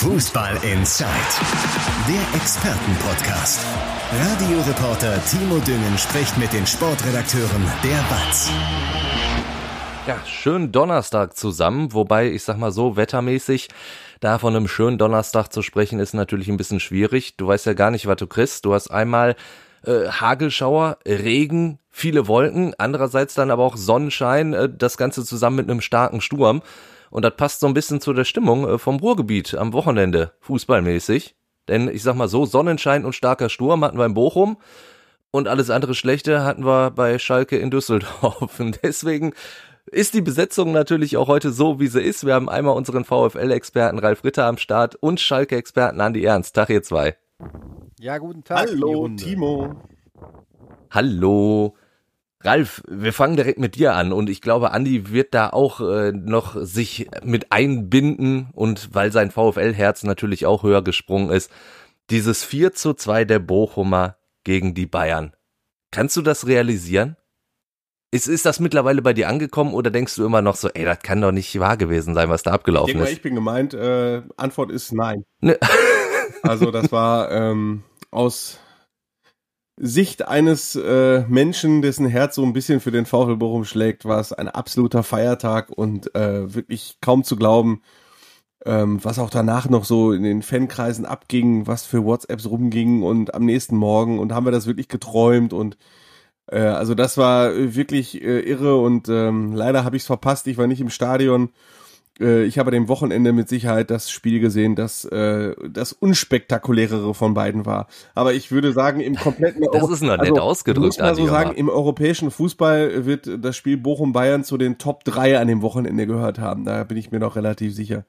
Fußball Inside, der Expertenpodcast. Radioreporter Timo Düngen spricht mit den Sportredakteuren der BATS. Ja, schönen Donnerstag zusammen, wobei ich sag mal so wettermäßig, da von einem schönen Donnerstag zu sprechen, ist natürlich ein bisschen schwierig. Du weißt ja gar nicht, was du kriegst. Du hast einmal äh, Hagelschauer, Regen, viele Wolken, andererseits dann aber auch Sonnenschein, äh, das Ganze zusammen mit einem starken Sturm. Und das passt so ein bisschen zu der Stimmung äh, vom Ruhrgebiet am Wochenende, fußballmäßig. Denn ich sag mal so, Sonnenschein und starker Sturm hatten wir in Bochum und alles andere Schlechte hatten wir bei Schalke in Düsseldorf. Und deswegen ist die Besetzung natürlich auch heute so, wie sie ist. Wir haben einmal unseren VfL-Experten Ralf Ritter am Start und Schalke-Experten Andi Ernst. Tag ihr zwei. Ja, guten Tag. Hallo, Timo. Hallo. Ralf, wir fangen direkt mit dir an und ich glaube, Andi wird da auch äh, noch sich mit einbinden und weil sein VfL-Herz natürlich auch höher gesprungen ist, dieses 4 zu 2 der Bochumer gegen die Bayern. Kannst du das realisieren? Ist, ist das mittlerweile bei dir angekommen oder denkst du immer noch so, ey, das kann doch nicht wahr gewesen sein, was da abgelaufen ich ist? Ich bin gemeint, äh, Antwort ist nein. Ne. also das war ähm, aus Sicht eines äh, Menschen, dessen Herz so ein bisschen für den VfL Bochum schlägt, war es ein absoluter Feiertag und äh, wirklich kaum zu glauben, ähm, was auch danach noch so in den Fankreisen abging, was für WhatsApps rumging und am nächsten Morgen und haben wir das wirklich geträumt und äh, also das war wirklich äh, irre und ähm, leider habe ich es verpasst, ich war nicht im Stadion äh, ich habe dem Wochenende mit Sicherheit das Spiel gesehen, das äh, das unspektakulärere von beiden war. Aber ich würde sagen, im kompletten Das Euro ist noch nett also, ausgedrückt. Muss man so sagen, im europäischen Fußball wird das Spiel Bochum-Bayern zu den Top 3 an dem Wochenende gehört haben. Da bin ich mir noch relativ sicher.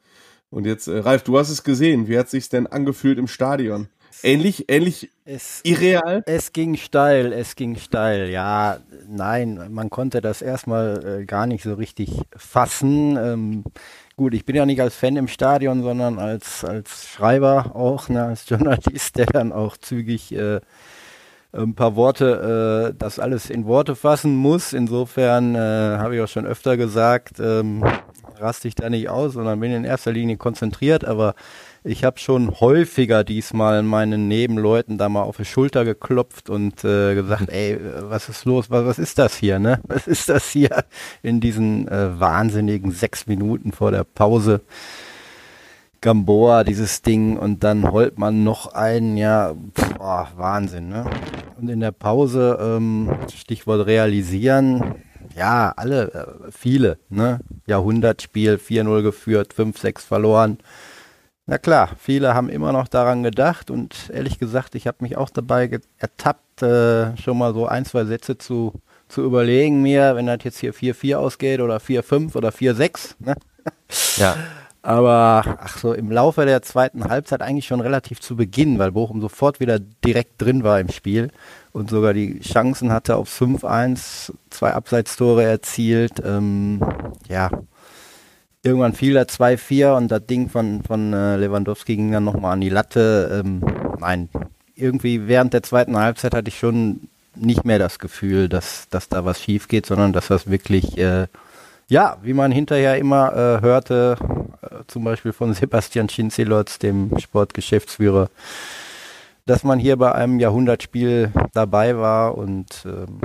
Und jetzt, äh, Ralf, du hast es gesehen. Wie hat sich's denn angefühlt im Stadion? Ähnlich, ähnlich es, irreal? Es ging steil, es ging steil. Ja, nein, man konnte das erstmal äh, gar nicht so richtig fassen. Ähm, gut, ich bin ja nicht als Fan im Stadion, sondern als, als Schreiber auch, ne, als Journalist, der dann auch zügig äh, ein paar Worte, äh, das alles in Worte fassen muss. Insofern äh, habe ich auch schon öfter gesagt, ähm, raste ich da nicht aus, sondern bin in erster Linie konzentriert, aber ich habe schon häufiger diesmal meinen Nebenleuten da mal auf die Schulter geklopft und äh, gesagt, ey, was ist los? Was, was ist das hier, ne? Was ist das hier in diesen äh, wahnsinnigen sechs Minuten vor der Pause? Gamboa, dieses Ding, und dann holt man noch einen, ja, boah, Wahnsinn, ne? Und in der Pause, ähm, Stichwort realisieren, ja, alle, äh, viele, ne? Jahrhundertspiel, 4-0 geführt, 5-6 verloren. Na klar, viele haben immer noch daran gedacht und ehrlich gesagt, ich habe mich auch dabei ertappt, äh, schon mal so ein, zwei Sätze zu, zu überlegen mir, wenn das jetzt hier 4-4 ausgeht oder 4-5 oder 4-6. Ne? Ja. Aber ach so, im Laufe der zweiten Halbzeit eigentlich schon relativ zu Beginn, weil Bochum sofort wieder direkt drin war im Spiel und sogar die Chancen hatte auf 5-1, zwei Abseitstore erzielt. Ähm, ja, irgendwann fiel da 2-4 und das Ding von, von äh, Lewandowski ging dann nochmal an die Latte. Ähm, nein, irgendwie während der zweiten Halbzeit hatte ich schon nicht mehr das Gefühl, dass, dass da was schief geht, sondern dass das wirklich, äh, ja, wie man hinterher immer äh, hörte, äh, zum Beispiel von Sebastian Schinzelotz, dem Sportgeschäftsführer, dass man hier bei einem Jahrhundertspiel dabei war und ähm,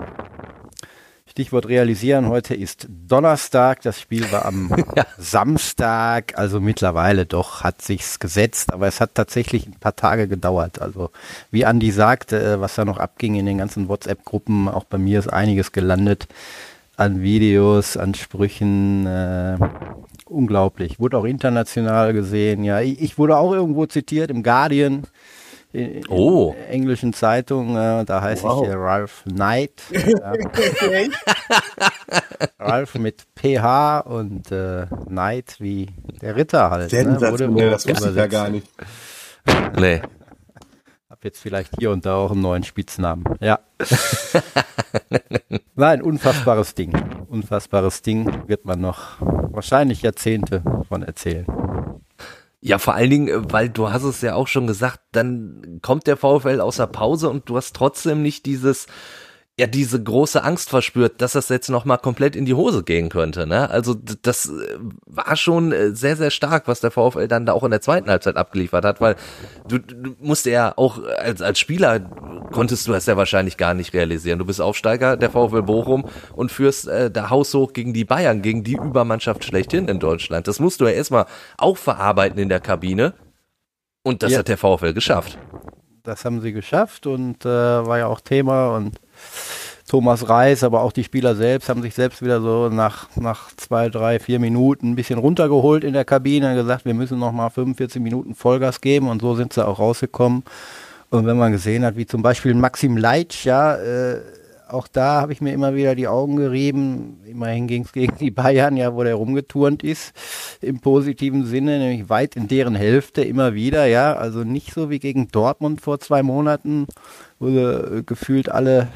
Stichwort realisieren, heute ist Donnerstag, das Spiel war am ja. Samstag, also mittlerweile doch hat sich's gesetzt, aber es hat tatsächlich ein paar Tage gedauert. Also wie Andi sagte, äh, was da noch abging in den ganzen WhatsApp-Gruppen, auch bei mir ist einiges gelandet an Videos, an Sprüchen, äh, unglaublich. Wurde auch international gesehen, ja. Ich, ich wurde auch irgendwo zitiert im Guardian in, oh. in englischen Zeitungen, äh, da heiße wow. ich äh, Ralph Knight. Äh, Ralph mit PH und äh, Knight wie der Ritter halt. Ne? Wurde nee, das wusste ich ja gar nicht. Nee. Hab jetzt vielleicht hier und da auch einen neuen Spitznamen. Ja. Nein, unfassbares Ding. Unfassbares Ding wird man noch wahrscheinlich Jahrzehnte von erzählen. Ja, vor allen Dingen, äh, weil du hast es ja auch schon gesagt, dann kommt der VfL aus der Pause und du hast trotzdem nicht dieses, ja diese große Angst verspürt, dass das jetzt noch mal komplett in die Hose gehen könnte. Ne? Also das äh, war schon äh, sehr, sehr stark, was der VfL dann da auch in der zweiten Halbzeit abgeliefert hat, weil du, du musst ja auch als, als Spieler konntest du das ja wahrscheinlich gar nicht realisieren. Du bist Aufsteiger der VfL Bochum und führst äh, da haushoch gegen die Bayern, gegen die Übermannschaft schlechthin in Deutschland. Das musst du ja erstmal auch verarbeiten in der Kabine. Und das ja. hat der VfL geschafft. Das haben sie geschafft und äh, war ja auch Thema und Thomas Reis, aber auch die Spieler selbst haben sich selbst wieder so nach, nach zwei, drei, vier Minuten ein bisschen runtergeholt in der Kabine und gesagt, wir müssen noch mal 45 Minuten Vollgas geben und so sind sie auch rausgekommen. Und wenn man gesehen hat, wie zum Beispiel Maxim Leitsch, ja, äh, auch da habe ich mir immer wieder die Augen gerieben. Immerhin ging es gegen die Bayern, ja, wo der rumgeturnt ist, im positiven Sinne, nämlich weit in deren Hälfte immer wieder, ja. Also nicht so wie gegen Dortmund vor zwei Monaten, wo sie äh, gefühlt alle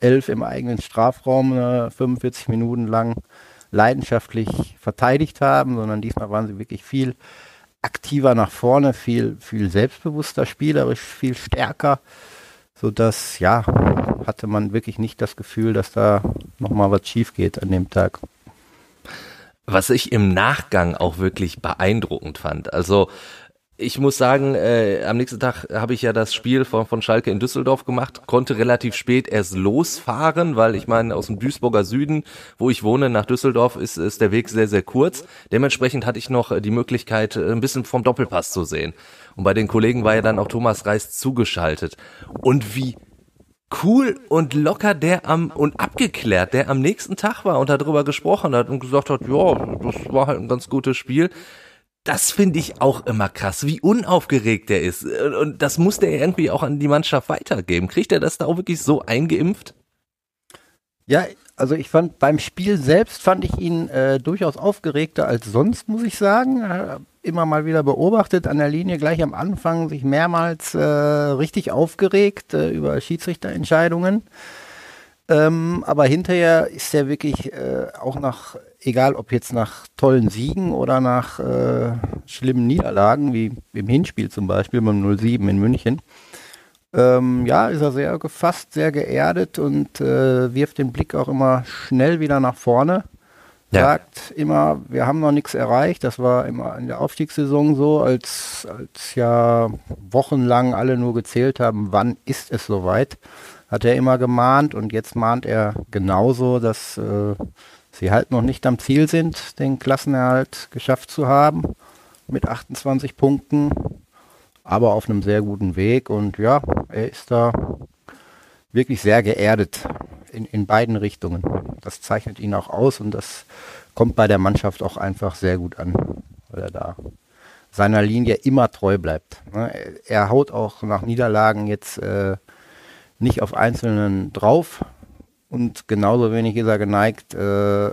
elf im eigenen Strafraum äh, 45 Minuten lang leidenschaftlich verteidigt haben, sondern diesmal waren sie wirklich viel aktiver nach vorne, viel, viel selbstbewusster spielerisch, viel stärker, sodass, ja, hatte man wirklich nicht das Gefühl, dass da nochmal was schief geht an dem Tag. Was ich im Nachgang auch wirklich beeindruckend fand. Also ich muss sagen, äh, am nächsten Tag habe ich ja das Spiel von, von Schalke in Düsseldorf gemacht, konnte relativ spät erst losfahren, weil ich meine, aus dem Duisburger Süden, wo ich wohne, nach Düsseldorf ist, ist der Weg sehr, sehr kurz. Dementsprechend hatte ich noch die Möglichkeit, ein bisschen vom Doppelpass zu sehen. Und bei den Kollegen war ja dann auch Thomas Reis zugeschaltet. Und wie cool und locker der am und abgeklärt, der am nächsten Tag war und darüber gesprochen hat und gesagt hat, ja, das war halt ein ganz gutes Spiel das finde ich auch immer krass, wie unaufgeregt er ist. Und das muss der irgendwie auch an die Mannschaft weitergeben. Kriegt er das da auch wirklich so eingeimpft? Ja, also ich fand beim Spiel selbst fand ich ihn äh, durchaus aufgeregter als sonst, muss ich sagen. Immer mal wieder beobachtet an der Linie gleich am Anfang, sich mehrmals äh, richtig aufgeregt äh, über Schiedsrichterentscheidungen. Ähm, aber hinterher ist er wirklich äh, auch nach, egal ob jetzt nach tollen Siegen oder nach äh, schlimmen Niederlagen, wie im Hinspiel zum Beispiel beim 07 in München, ähm, ja, ist er sehr gefasst, sehr geerdet und äh, wirft den Blick auch immer schnell wieder nach vorne. Ja. Sagt immer, wir haben noch nichts erreicht. Das war immer in der Aufstiegssaison so, als, als ja wochenlang alle nur gezählt haben, wann ist es soweit hat er immer gemahnt und jetzt mahnt er genauso, dass äh, sie halt noch nicht am Ziel sind, den Klassenerhalt geschafft zu haben mit 28 Punkten, aber auf einem sehr guten Weg und ja, er ist da wirklich sehr geerdet in, in beiden Richtungen. Das zeichnet ihn auch aus und das kommt bei der Mannschaft auch einfach sehr gut an, weil er da seiner Linie immer treu bleibt. Ne? Er haut auch nach Niederlagen jetzt äh, nicht auf Einzelnen drauf und genauso wenig ist er geneigt, äh,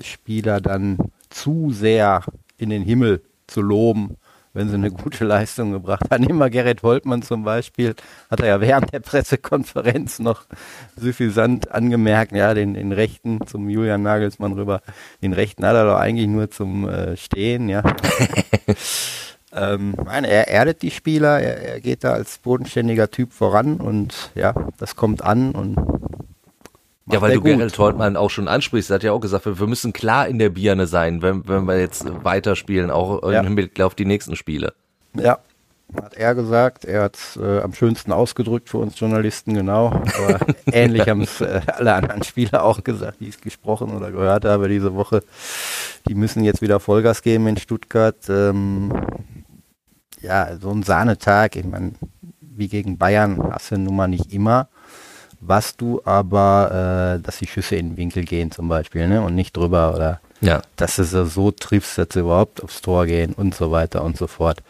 Spieler dann zu sehr in den Himmel zu loben, wenn sie eine gute Leistung gebracht haben. Nehmen wir Gerrit Holtmann zum Beispiel, hat er ja während der Pressekonferenz noch suffisant angemerkt, ja, den, den Rechten zum Julian Nagelsmann rüber, den Rechten hat er doch eigentlich nur zum äh, Stehen, ja. Ähm, nein, er erdet die Spieler, er, er, geht da als bodenständiger Typ voran und ja, das kommt an und ja, weil du gut. Gerald Holtmann auch schon ansprichst, er hat ja auch gesagt, wir, müssen klar in der Birne sein, wenn, wenn wir jetzt weiterspielen, auch ja. im Hinblick auf die nächsten Spiele. Ja, hat er gesagt. Er hat es äh, am schönsten ausgedrückt für uns Journalisten, genau. Aber ähnlich haben es äh, alle anderen Spieler auch gesagt, die ich gesprochen oder gehört habe diese Woche. Die müssen jetzt wieder Vollgas geben in Stuttgart. Ähm, ja, so ein Sahnetag, ich meine, wie gegen Bayern hast du nun mal nicht immer. Was du aber, äh, dass die Schüsse in den Winkel gehen zum Beispiel, ne? Und nicht drüber oder ja. dass du sie so triffst, dass sie überhaupt aufs Tor gehen und so weiter und so fort.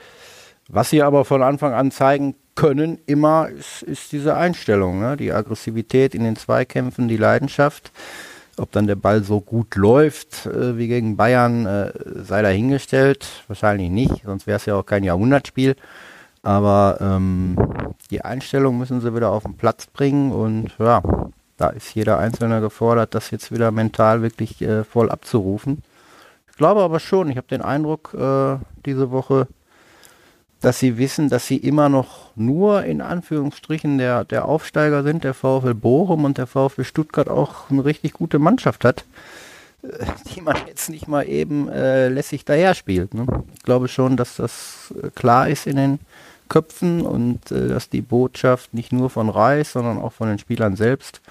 Was sie aber von Anfang an zeigen können, immer ist, ist diese Einstellung, ne? die Aggressivität in den Zweikämpfen, die Leidenschaft. Ob dann der Ball so gut läuft äh, wie gegen Bayern, äh, sei dahingestellt. Wahrscheinlich nicht, sonst wäre es ja auch kein Jahrhundertspiel. Aber ähm, die Einstellung müssen sie wieder auf den Platz bringen und ja, da ist jeder Einzelne gefordert, das jetzt wieder mental wirklich äh, voll abzurufen. Ich glaube aber schon, ich habe den Eindruck, äh, diese Woche, dass sie wissen, dass sie immer noch nur in Anführungsstrichen der, der Aufsteiger sind, der VfL Bochum und der VfL Stuttgart auch eine richtig gute Mannschaft hat, äh, die man jetzt nicht mal eben äh, lässig daher spielt. Ne? Ich glaube schon, dass das äh, klar ist in den Köpfen und äh, dass die Botschaft nicht nur von Reis, sondern auch von den Spielern selbst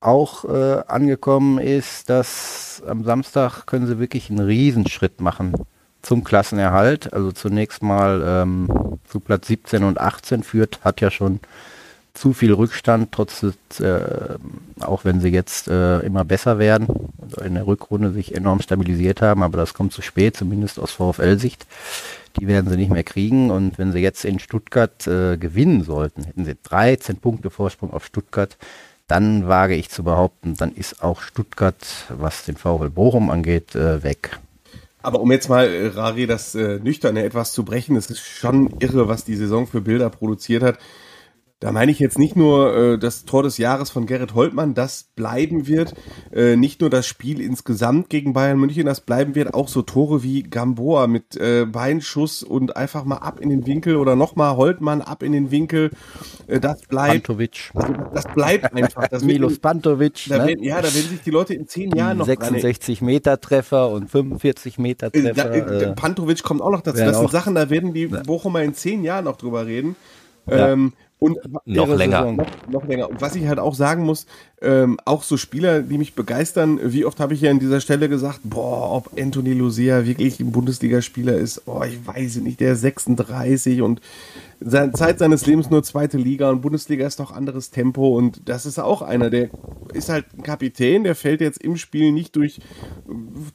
auch äh, angekommen ist, dass am Samstag können sie wirklich einen Riesenschritt machen zum Klassenerhalt. Also zunächst mal ähm, zu Platz 17 und 18 führt, hat ja schon zu viel Rückstand, trotz äh, auch wenn sie jetzt äh, immer besser werden, also in der Rückrunde sich enorm stabilisiert haben, aber das kommt zu spät, zumindest aus VfL-Sicht. Die werden sie nicht mehr kriegen und wenn sie jetzt in Stuttgart äh, gewinnen sollten, hätten sie 13 Punkte Vorsprung auf Stuttgart, dann wage ich zu behaupten, dann ist auch Stuttgart, was den VfL Bochum angeht, äh, weg. Aber um jetzt mal, äh, Rari, das äh, Nüchterne etwas zu brechen, es ist schon irre, was die Saison für Bilder produziert hat. Da meine ich jetzt nicht nur äh, das Tor des Jahres von Gerrit Holtmann, das bleiben wird, äh, nicht nur das Spiel insgesamt gegen Bayern München, das bleiben wird, auch so Tore wie Gamboa mit äh, Beinschuss und einfach mal ab in den Winkel oder nochmal Holtmann ab in den Winkel, äh, das bleibt. Pantovic. Also das bleibt einfach. Das Milos Pantovic. Da ne? werden, ja, da werden sich die Leute in zehn Jahren noch 66 Meter Treffer und 45 Meter äh, Treffer. Da, äh, Pantovic kommt auch noch dazu. Das sind Sachen, da werden die Bochumer in zehn Jahren noch drüber reden. Ja. Ähm, und noch länger. Noch, noch, länger. Und was ich halt auch sagen muss, ähm, auch so Spieler, die mich begeistern, wie oft habe ich ja an dieser Stelle gesagt, boah, ob Anthony Lucia wirklich ein Bundesligaspieler ist, oh, ich weiß nicht, der ist 36 und Zeit seines Lebens nur zweite Liga und Bundesliga ist doch anderes Tempo und das ist auch einer, der ist halt ein Kapitän, der fällt jetzt im Spiel nicht durch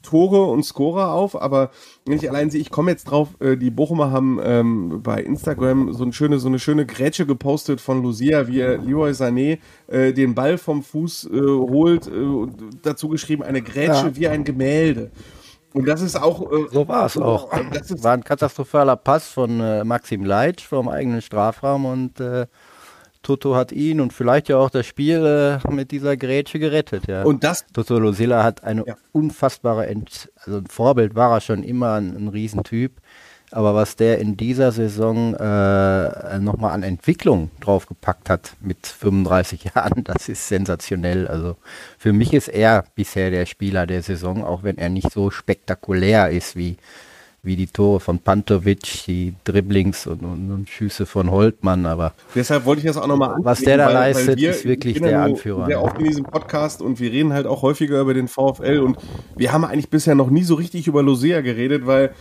Tore und Scorer auf, aber wenn ich allein sehe, ich komme jetzt drauf, äh, die Bochumer haben ähm, bei Instagram so eine schöne, so eine schöne Grätsche gepostet von Lucia, wie er Leroy Sané äh, den Ball vom Fuß äh, holt, äh, dazu geschrieben, eine Grätsche ja. wie ein Gemälde. Und das ist auch. Äh, so war es auch. Das war ein katastrophaler Pass von äh, Maxim Leitsch vom eigenen Strafraum und äh, Toto hat ihn und vielleicht ja auch das Spiel äh, mit dieser Grätsche gerettet. Ja. Und das. Toto Losilla hat eine ja. unfassbare, Ent also ein Vorbild war er schon immer, ein, ein Riesentyp. Aber was der in dieser Saison äh, nochmal an Entwicklung draufgepackt hat mit 35 Jahren, das ist sensationell. Also für mich ist er bisher der Spieler der Saison, auch wenn er nicht so spektakulär ist wie wie die Tore von Pantovic, die Dribblings und, und, und Schüsse von Holtmann, aber deshalb wollte ich das auch nochmal an. Was der da weil, leistet, weil wir, ist wirklich der Anführer. Sehr oft in diesem Podcast und wir reden halt auch häufiger über den VfL und wir haben eigentlich bisher noch nie so richtig über Losea geredet, weil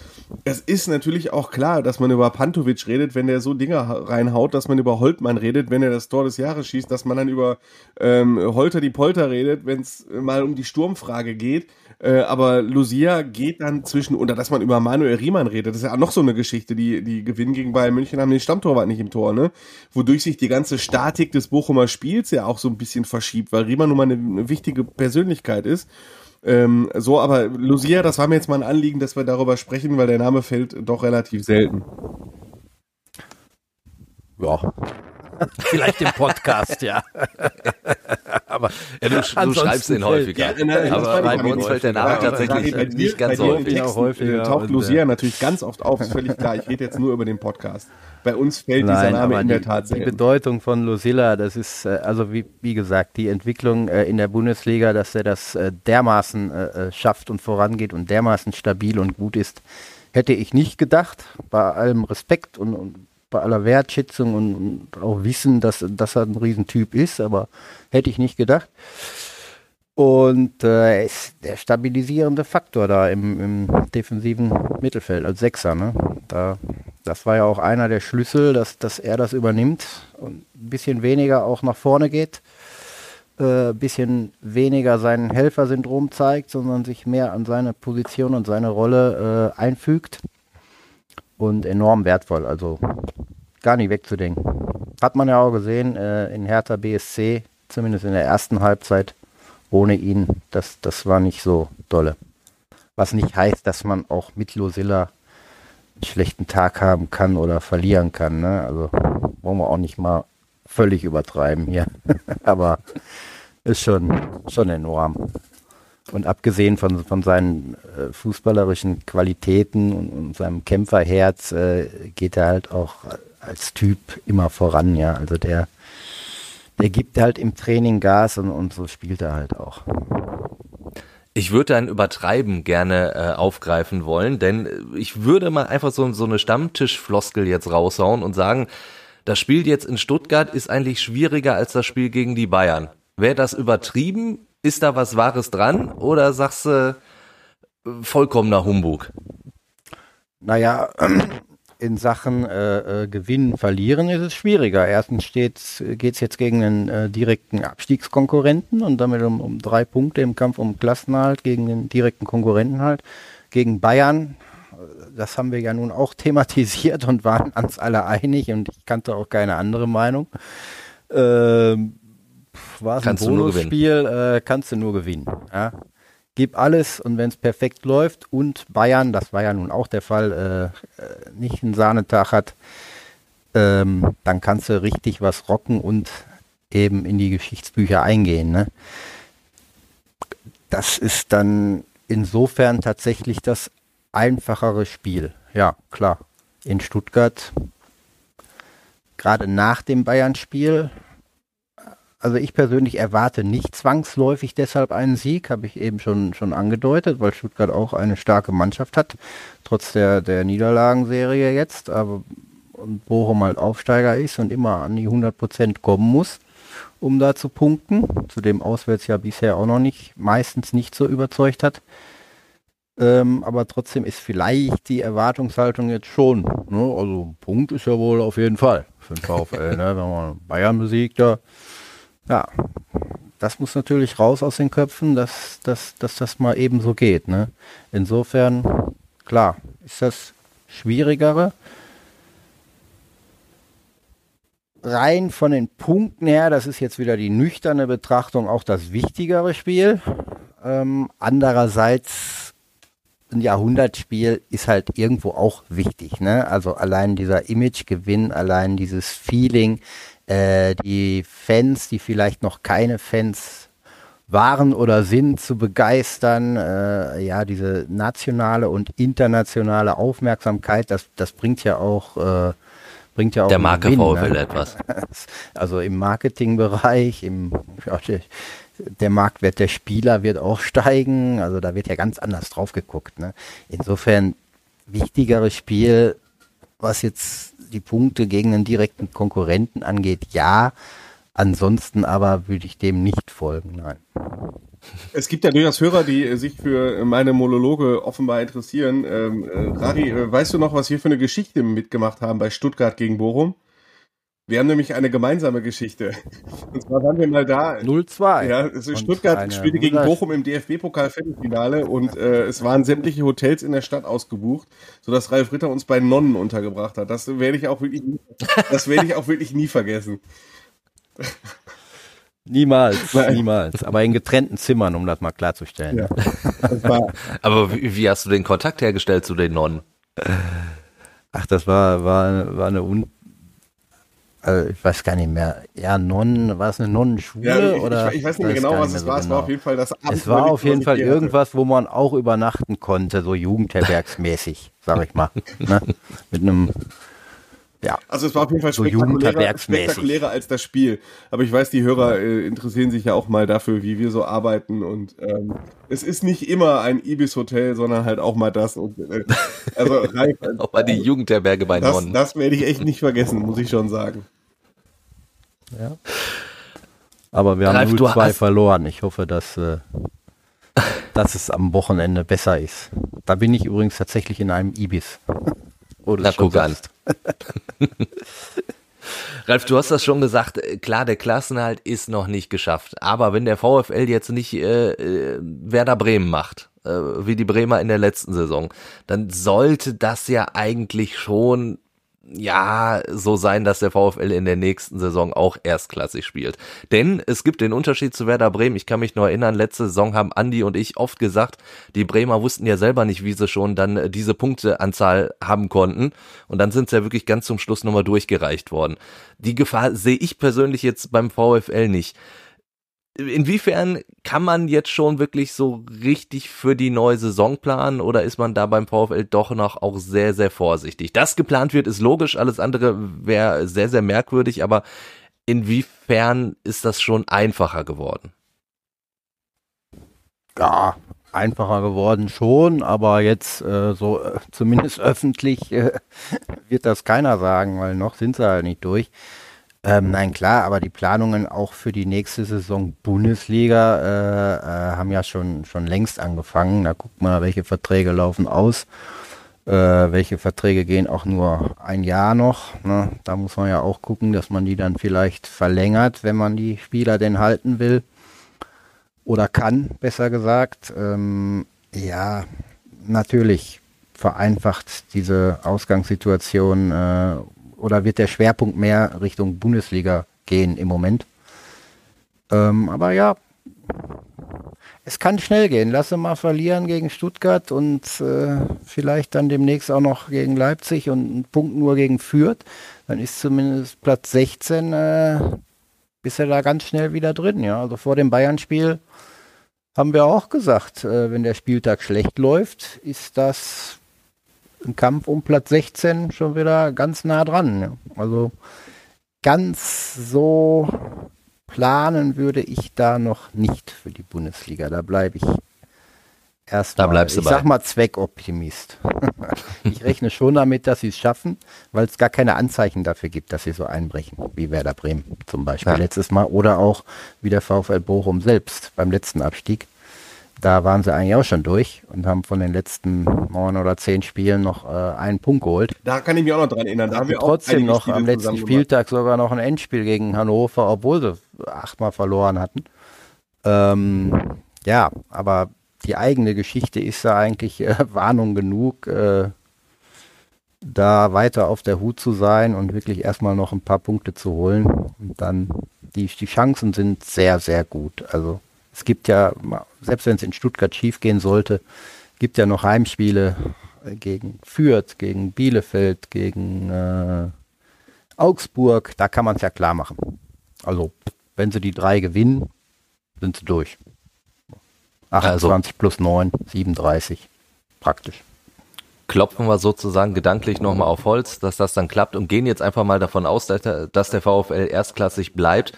es ist natürlich auch klar, dass man über Pantovic redet, wenn der so Dinger reinhaut, dass man über Holtmann redet, wenn er das Tor des Jahres schießt, dass man dann über ähm, Holter die Polter redet, wenn es mal um die Sturmfrage geht. Äh, aber Lucia geht dann zwischen, oder dass man über Manuel Riemann redet, das ist ja auch noch so eine Geschichte, die, die gewinnen gegen Bayern München haben den Stammtorwart nicht im Tor, ne? Wodurch sich die ganze Statik des Bochumer Spiels ja auch so ein bisschen verschiebt, weil Riemann nun mal eine, eine wichtige Persönlichkeit ist. Ähm, so, aber Lucia, das war mir jetzt mal ein Anliegen, dass wir darüber sprechen, weil der Name fällt doch relativ selten. Ja, Vielleicht im Podcast, ja. aber ja, du, du schreibst ihn häufiger. Ja, nein, aber bei uns fällt der Name tatsächlich bei nicht ganz so häufig. Texten, häufiger taucht Lucia äh, natürlich ganz oft auf, ist völlig klar. Ich rede jetzt nur über den Podcast. Bei uns fällt Nein, dieser Name in der Tat selten. Die Bedeutung von Lucilla, das ist, äh, also wie, wie gesagt, die Entwicklung äh, in der Bundesliga, dass er das dermaßen schafft und vorangeht und dermaßen stabil und gut ist, hätte ich nicht gedacht. Bei allem Respekt und, und bei aller Wertschätzung und, und, auch Wissen, dass, dass er ein Riesentyp ist, aber hätte ich nicht gedacht. Und äh, ist der stabilisierende Faktor da im, im defensiven Mittelfeld als Sechser. Ne? Da, das war ja auch einer der Schlüssel, dass, dass er das übernimmt und ein bisschen weniger auch nach vorne geht, ein äh, bisschen weniger sein Helfersyndrom zeigt, sondern sich mehr an seine Position und seine Rolle äh, einfügt und enorm wertvoll. Also gar nicht wegzudenken. Hat man ja auch gesehen äh, in Hertha BSC, zumindest in der ersten Halbzeit. Ohne ihn, das, das war nicht so dolle. Was nicht heißt, dass man auch mit Losilla einen schlechten Tag haben kann oder verlieren kann. Ne? Also wollen wir auch nicht mal völlig übertreiben hier. Aber ist schon, schon enorm. Und abgesehen von, von seinen äh, fußballerischen Qualitäten und, und seinem Kämpferherz äh, geht er halt auch als Typ immer voran, ja. Also der, der gibt halt im Training Gas und, und so spielt er halt auch. Ich würde ein Übertreiben gerne äh, aufgreifen wollen, denn ich würde mal einfach so, so eine Stammtischfloskel jetzt raushauen und sagen, das Spiel jetzt in Stuttgart ist eigentlich schwieriger als das Spiel gegen die Bayern. Wäre das übertrieben? Ist da was Wahres dran? Oder sagst du vollkommener Humbug? Naja, in Sachen äh, äh, Gewinnen, Verlieren ist es schwieriger. Erstens geht es jetzt gegen einen äh, direkten Abstiegskonkurrenten und damit um, um drei Punkte im Kampf um Klassenhalt gegen den direkten Konkurrenten halt. Gegen Bayern, das haben wir ja nun auch thematisiert und waren uns alle einig und ich kannte auch keine andere Meinung. Ähm, war es ein Bonusspiel, äh, kannst du nur gewinnen. Ja? Gib alles und wenn es perfekt läuft und Bayern, das war ja nun auch der Fall, äh, äh, nicht einen Sahnetag hat, ähm, dann kannst du richtig was rocken und eben in die Geschichtsbücher eingehen. Ne? Das ist dann insofern tatsächlich das einfachere Spiel. Ja, klar. In Stuttgart, gerade nach dem Bayern-Spiel, also ich persönlich erwarte nicht zwangsläufig deshalb einen Sieg, habe ich eben schon, schon angedeutet, weil Stuttgart auch eine starke Mannschaft hat, trotz der, der Niederlagenserie jetzt, aber Bochum halt Aufsteiger ist und immer an die 100 Prozent kommen muss, um da zu punkten, zu dem auswärts ja bisher auch noch nicht, meistens nicht so überzeugt hat. Ähm, aber trotzdem ist vielleicht die Erwartungshaltung jetzt schon. Ne? Also Punkt ist ja wohl auf jeden Fall für den VfL. ne? Wenn man Bayern besiegt, da ja, das muss natürlich raus aus den Köpfen, dass, dass, dass das mal eben so geht. Ne? Insofern, klar, ist das Schwierigere. Rein von den Punkten her, das ist jetzt wieder die nüchterne Betrachtung, auch das wichtigere Spiel. Ähm, andererseits, ein Jahrhundertspiel ist halt irgendwo auch wichtig. Ne? Also allein dieser Imagegewinn, allein dieses Feeling, äh, die Fans, die vielleicht noch keine Fans waren oder sind, zu begeistern. Äh, ja, diese nationale und internationale Aufmerksamkeit, das, das bringt ja auch, äh, bringt ja auch. Der Marke Gewinn, VfL ne? etwas. Also im Marketingbereich, im, ja, der Marktwert der Spieler wird auch steigen. Also da wird ja ganz anders drauf geguckt. Ne? Insofern wichtigeres Spiel, was jetzt die Punkte gegen einen direkten Konkurrenten angeht, ja. Ansonsten aber würde ich dem nicht folgen, nein. Es gibt ja durchaus Hörer, die sich für meine Monologe offenbar interessieren. Ähm, äh, Rari, äh, weißt du noch, was wir für eine Geschichte mitgemacht haben bei Stuttgart gegen Bochum? Wir haben nämlich eine gemeinsame Geschichte. Und zwar waren wir mal da. 0-2. Ja, also Stuttgart spielte gegen Bochum im DFB-Pokal-Viertelfinale und äh, es waren sämtliche Hotels in der Stadt ausgebucht, sodass Ralf Ritter uns bei Nonnen untergebracht hat. Das werde ich auch wirklich nie, das werde ich auch wirklich nie vergessen. Niemals, niemals. Aber in getrennten Zimmern, um das mal klarzustellen. Ja. Aber wie, wie, hast du den Kontakt hergestellt zu den Nonnen? Ach, das war, war, war eine un also ich weiß gar nicht mehr, ja, Nonnen, war es eine Nonnenschule ja, ich, oder? Ich, ich, weiß nicht mehr genau, was es war. So es war auf jeden Fall das Es war auf jeden Fall irgendwas, wo man auch übernachten konnte, so jugendherbergsmäßig, sag ich mal. ne? Mit einem ja. Also es war auf jeden Fall so spektakulärer, spektakulärer als das Spiel. Aber ich weiß, die Hörer äh, interessieren sich ja auch mal dafür, wie wir so arbeiten. Und ähm, es ist nicht immer ein Ibis-Hotel, sondern halt auch mal das. Und, äh, also Ralf, auch mal die Jugendherberge bei das, Nonnen. Das werde ich echt nicht vergessen, muss ich schon sagen. Ja. Aber wir haben 0-2 verloren. Ich hoffe, dass, äh, dass es am Wochenende besser ist. Da bin ich übrigens tatsächlich in einem Ibis. Oh, Na, guck an. Ralf, du hast das schon gesagt, äh, klar, der Klassenhalt ist noch nicht geschafft. Aber wenn der VfL jetzt nicht äh, äh, Werder Bremen macht, äh, wie die Bremer in der letzten Saison, dann sollte das ja eigentlich schon ja, so sein, dass der VfL in der nächsten Saison auch erstklassig spielt. Denn es gibt den Unterschied zu Werder Bremen. Ich kann mich nur erinnern, letzte Saison haben Andi und ich oft gesagt, die Bremer wussten ja selber nicht, wie sie schon dann diese Punkteanzahl haben konnten. Und dann sind sie ja wirklich ganz zum Schluss nochmal durchgereicht worden. Die Gefahr sehe ich persönlich jetzt beim VfL nicht. Inwiefern kann man jetzt schon wirklich so richtig für die neue Saison planen oder ist man da beim VfL doch noch auch sehr, sehr vorsichtig? Dass geplant wird, ist logisch, alles andere wäre sehr, sehr merkwürdig, aber inwiefern ist das schon einfacher geworden? Ja, einfacher geworden schon, aber jetzt äh, so äh, zumindest öffentlich äh, wird das keiner sagen, weil noch sind sie halt nicht durch. Ähm, nein, klar, aber die Planungen auch für die nächste Saison Bundesliga äh, äh, haben ja schon, schon längst angefangen. Da guckt man, welche Verträge laufen aus, äh, welche Verträge gehen auch nur ein Jahr noch. Ne? Da muss man ja auch gucken, dass man die dann vielleicht verlängert, wenn man die Spieler denn halten will. Oder kann, besser gesagt. Ähm, ja, natürlich vereinfacht diese Ausgangssituation äh, oder wird der Schwerpunkt mehr Richtung Bundesliga gehen im Moment. Ähm, aber ja, es kann schnell gehen. Lasse mal verlieren gegen Stuttgart und äh, vielleicht dann demnächst auch noch gegen Leipzig und einen Punkt nur gegen Fürth. Dann ist zumindest Platz 16, äh, bist du da ganz schnell wieder drin. Ja, also vor dem Bayern-Spiel haben wir auch gesagt, äh, wenn der Spieltag schlecht läuft, ist das ein Kampf um Platz 16 schon wieder ganz nah dran. Also ganz so planen würde ich da noch nicht für die Bundesliga. Da bleibe ich erstmal, da bleibst du ich bei. sag mal Zweckoptimist. ich rechne schon damit, dass sie es schaffen, weil es gar keine Anzeichen dafür gibt, dass sie so einbrechen, wie Werder Bremen zum Beispiel ja. letztes Mal oder auch wie der VfL Bochum selbst beim letzten Abstieg da waren sie eigentlich auch schon durch und haben von den letzten neun oder zehn Spielen noch äh, einen Punkt geholt. Da kann ich mich auch noch dran erinnern. Da haben wir trotzdem noch Spiele am letzten Spieltag sogar noch ein Endspiel gegen Hannover, obwohl sie achtmal verloren hatten. Ähm, ja, aber die eigene Geschichte ist da eigentlich äh, Warnung genug, äh, da weiter auf der Hut zu sein und wirklich erstmal noch ein paar Punkte zu holen. Und dann, die, die Chancen sind sehr, sehr gut. Also es gibt ja, selbst wenn es in Stuttgart schiefgehen sollte, gibt ja noch Heimspiele gegen Fürth, gegen Bielefeld, gegen äh, Augsburg. Da kann man es ja klar machen. Also, wenn sie die drei gewinnen, sind sie durch. 28 also, plus 9, 37. Praktisch klopfen wir sozusagen gedanklich nochmal auf Holz, dass das dann klappt und gehen jetzt einfach mal davon aus, dass der, dass der VfL erstklassig bleibt.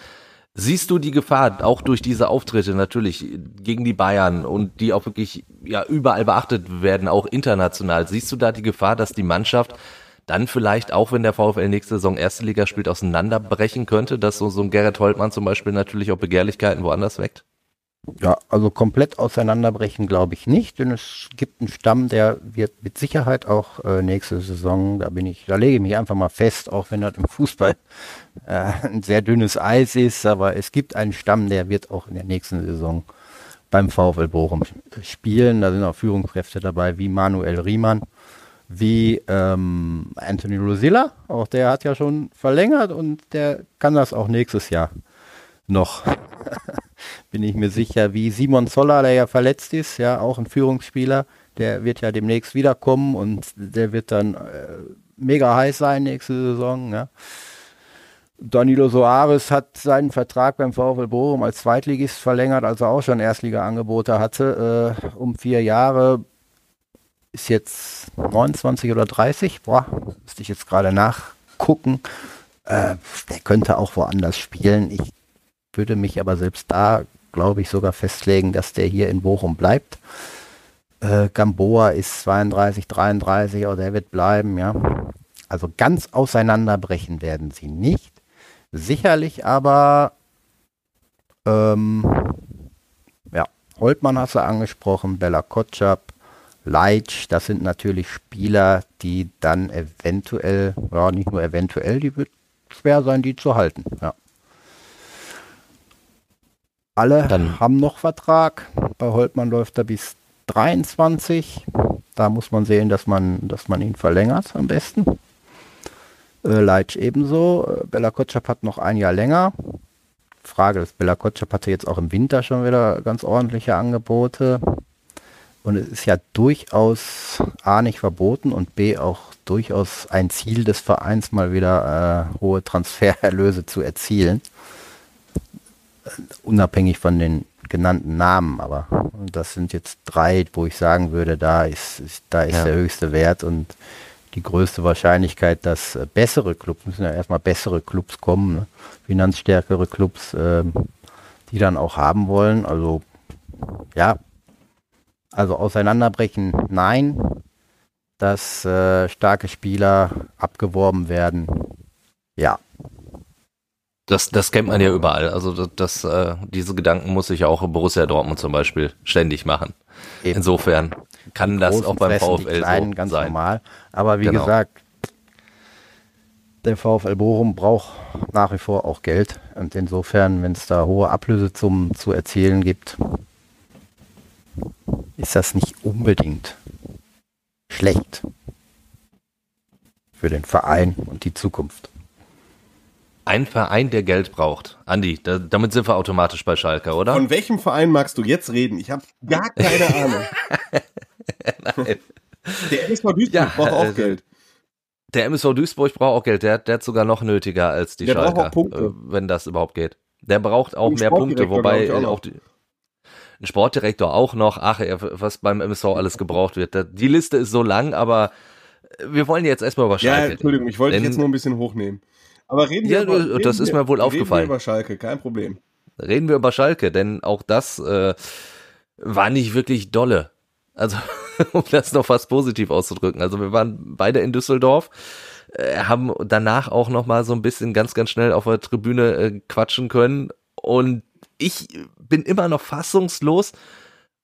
Siehst du die Gefahr, auch durch diese Auftritte natürlich gegen die Bayern und die auch wirklich ja überall beachtet werden, auch international, siehst du da die Gefahr, dass die Mannschaft dann vielleicht auch, wenn der VfL nächste Saison erste Liga spielt, auseinanderbrechen könnte, dass so, so ein Gerrit Holtmann zum Beispiel natürlich auch Begehrlichkeiten woanders weckt? Ja, also komplett auseinanderbrechen glaube ich nicht, denn es gibt einen Stamm, der wird mit Sicherheit auch äh, nächste Saison, da bin ich, da lege ich mich einfach mal fest, auch wenn das im Fußball äh, ein sehr dünnes Eis ist, aber es gibt einen Stamm, der wird auch in der nächsten Saison beim VfL Bochum spielen. Da sind auch Führungskräfte dabei wie Manuel Riemann, wie ähm, Anthony Rosilla, auch der hat ja schon verlängert und der kann das auch nächstes Jahr noch. bin ich mir sicher, wie Simon Zoller, der ja verletzt ist, ja, auch ein Führungsspieler, der wird ja demnächst wiederkommen und der wird dann äh, mega heiß sein nächste Saison, ja. Danilo Soares hat seinen Vertrag beim VfL Bochum als Zweitligist verlängert, als er auch schon Erstliga-Angebote hatte, äh, um vier Jahre. Ist jetzt 29 oder 30, boah, müsste ich jetzt gerade nachgucken. Äh, der könnte auch woanders spielen. Ich würde mich aber selbst da, glaube ich, sogar festlegen, dass der hier in Bochum bleibt. Äh, Gamboa ist 32, 33, aber der wird bleiben, ja. Also ganz auseinanderbrechen werden sie nicht. Sicherlich aber, ähm, ja, Holtmann hast du angesprochen, Bella Kotschap, Leitsch, das sind natürlich Spieler, die dann eventuell, ja, nicht nur eventuell, die wird schwer sein, die zu halten, ja. Alle Dann. haben noch Vertrag. Bei Holtmann läuft er bis 23. Da muss man sehen, dass man, dass man ihn verlängert am besten. Äh, Leitsch ebenso. Äh, Bella Kotschap hat noch ein Jahr länger. Frage ist, Bella Kotschap hatte jetzt auch im Winter schon wieder ganz ordentliche Angebote. Und es ist ja durchaus A nicht verboten und B auch durchaus ein Ziel des Vereins, mal wieder äh, hohe Transfererlöse zu erzielen unabhängig von den genannten Namen, aber das sind jetzt drei, wo ich sagen würde, da ist, ist da ist ja. der höchste Wert und die größte Wahrscheinlichkeit, dass äh, bessere Clubs, müssen ja erstmal bessere Clubs kommen, ne? finanzstärkere Clubs, äh, die dann auch haben wollen. Also ja, also auseinanderbrechen, nein. Dass äh, starke Spieler abgeworben werden, ja. Das, das kennt man ja überall. Also das, das äh, diese Gedanken muss sich auch Borussia Dortmund zum Beispiel ständig machen. Eben. Insofern kann das auch beim VfL kleinen, so ganz sein. normal. Aber wie genau. gesagt, der VfL Bochum braucht nach wie vor auch Geld. Und insofern, wenn es da hohe Ablösesummen zu erzielen gibt, ist das nicht unbedingt schlecht für den Verein und die Zukunft. Ein Verein, der Geld braucht. Andi, da, damit sind wir automatisch bei Schalke, oder? Von welchem Verein magst du jetzt reden? Ich habe gar keine Ahnung. Nein. Der MSV Duisburg ja, braucht auch äh, Geld. Der MSV Duisburg braucht auch Geld. Der, der hat sogar noch nötiger als die der Schalke, äh, wenn das überhaupt geht. Der braucht auch mehr Punkte, wobei auch, auch die, ein Sportdirektor auch noch. Ach, was beim MSV alles gebraucht wird. Die Liste ist so lang, aber wir wollen jetzt erstmal über Schalke. Ja, Entschuldigung, ich wollte dich jetzt nur ein bisschen hochnehmen. Aber reden wir ja, über, reden das ist mir wohl aufgefallen. Reden wir über Schalke, kein Problem. Reden wir über Schalke, denn auch das äh, war nicht wirklich dolle. Also, um das noch fast positiv auszudrücken. Also, wir waren beide in Düsseldorf, äh, haben danach auch noch mal so ein bisschen ganz, ganz schnell auf der Tribüne äh, quatschen können. Und ich bin immer noch fassungslos,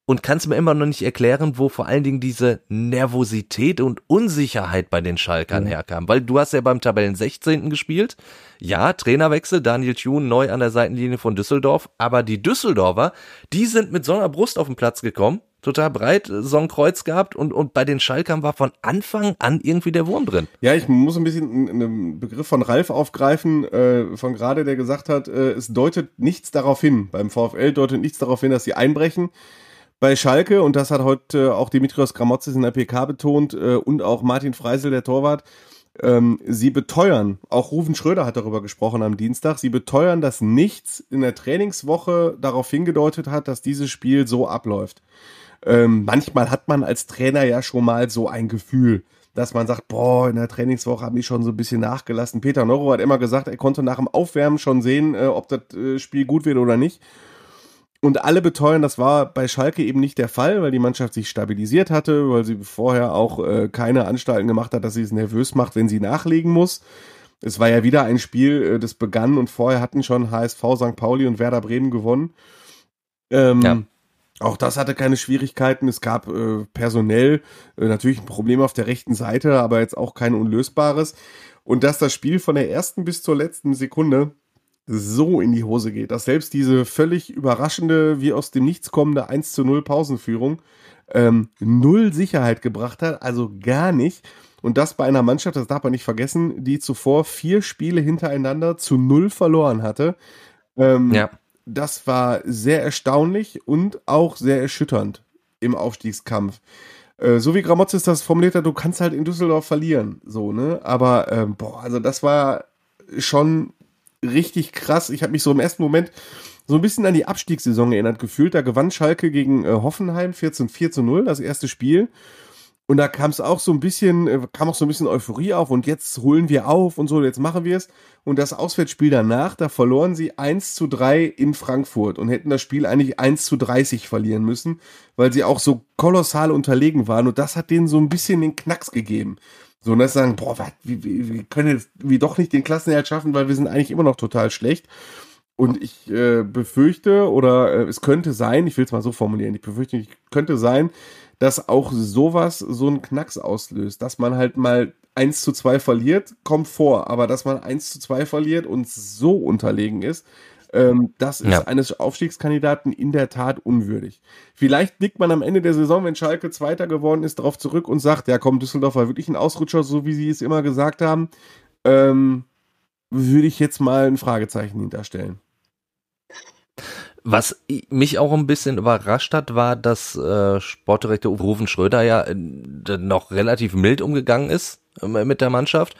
und kannst mir immer noch nicht erklären, wo vor allen Dingen diese Nervosität und Unsicherheit bei den Schalkern mhm. herkam. Weil du hast ja beim Tabellen 16. gespielt. Ja, Trainerwechsel, Daniel Thune neu an der Seitenlinie von Düsseldorf. Aber die Düsseldorfer, die sind mit so einer Brust auf den Platz gekommen. Total breit, so ein Kreuz gehabt und, und bei den Schalkern war von Anfang an irgendwie der Wurm drin. Ja, ich muss ein bisschen einen Begriff von Ralf aufgreifen, äh, von gerade, der gesagt hat, äh, es deutet nichts darauf hin. Beim VfL deutet nichts darauf hin, dass sie einbrechen bei Schalke, und das hat heute auch Dimitrios Gramotzes in der PK betont äh, und auch Martin Freisel, der Torwart, ähm, sie beteuern, auch Rufen Schröder hat darüber gesprochen am Dienstag, sie beteuern, dass nichts in der Trainingswoche darauf hingedeutet hat, dass dieses Spiel so abläuft. Ähm, manchmal hat man als Trainer ja schon mal so ein Gefühl, dass man sagt, boah, in der Trainingswoche haben die schon so ein bisschen nachgelassen. Peter Neuro hat immer gesagt, er konnte nach dem Aufwärmen schon sehen, äh, ob das äh, Spiel gut wird oder nicht. Und alle beteuern, das war bei Schalke eben nicht der Fall, weil die Mannschaft sich stabilisiert hatte, weil sie vorher auch äh, keine Anstalten gemacht hat, dass sie es nervös macht, wenn sie nachlegen muss. Es war ja wieder ein Spiel, äh, das begann und vorher hatten schon HSV, St. Pauli und Werder Bremen gewonnen. Ähm, ja. Auch das hatte keine Schwierigkeiten. Es gab äh, personell äh, natürlich ein Problem auf der rechten Seite, aber jetzt auch kein unlösbares. Und dass das Spiel von der ersten bis zur letzten Sekunde so in die Hose geht, dass selbst diese völlig überraschende, wie aus dem Nichts kommende 1 zu 0 Pausenführung ähm, null Sicherheit gebracht hat, also gar nicht. Und das bei einer Mannschaft, das darf man nicht vergessen, die zuvor vier Spiele hintereinander zu null verloren hatte. Ähm, ja. Das war sehr erstaunlich und auch sehr erschütternd im Aufstiegskampf. Äh, so wie Gramozis das formuliert hat, du kannst halt in Düsseldorf verlieren, so, ne? Aber, ähm, boah, also das war schon richtig krass. Ich habe mich so im ersten Moment so ein bisschen an die Abstiegssaison erinnert gefühlt. Da gewann Schalke gegen äh, Hoffenheim 14 4 zu 0, das erste Spiel. Und da kam es auch so ein bisschen, äh, kam auch so ein bisschen Euphorie auf und jetzt holen wir auf und so, jetzt machen wir es. Und das Auswärtsspiel danach, da verloren sie 1 zu 3 in Frankfurt und hätten das Spiel eigentlich 1 zu 30 verlieren müssen, weil sie auch so kolossal unterlegen waren. Und das hat denen so ein bisschen den Knacks gegeben. So, und das sagen, boah, wat, wir, wir können jetzt wie doch nicht den Klassenerhalt schaffen, weil wir sind eigentlich immer noch total schlecht. Und ich äh, befürchte, oder äh, es könnte sein, ich will es mal so formulieren, ich befürchte, ich könnte sein, dass auch sowas so einen Knacks auslöst, dass man halt mal 1 zu 2 verliert, kommt vor, aber dass man 1 zu 2 verliert und so unterlegen ist, ähm, das ist ja. eines Aufstiegskandidaten in der Tat unwürdig. Vielleicht blickt man am Ende der Saison, wenn Schalke Zweiter geworden ist, darauf zurück und sagt, ja komm, Düsseldorf war wirklich ein Ausrutscher, so wie sie es immer gesagt haben. Ähm, würde ich jetzt mal ein Fragezeichen hinterstellen. Was mich auch ein bisschen überrascht hat, war, dass äh, Sportdirektor Rufen Schröder ja äh, noch relativ mild umgegangen ist äh, mit der Mannschaft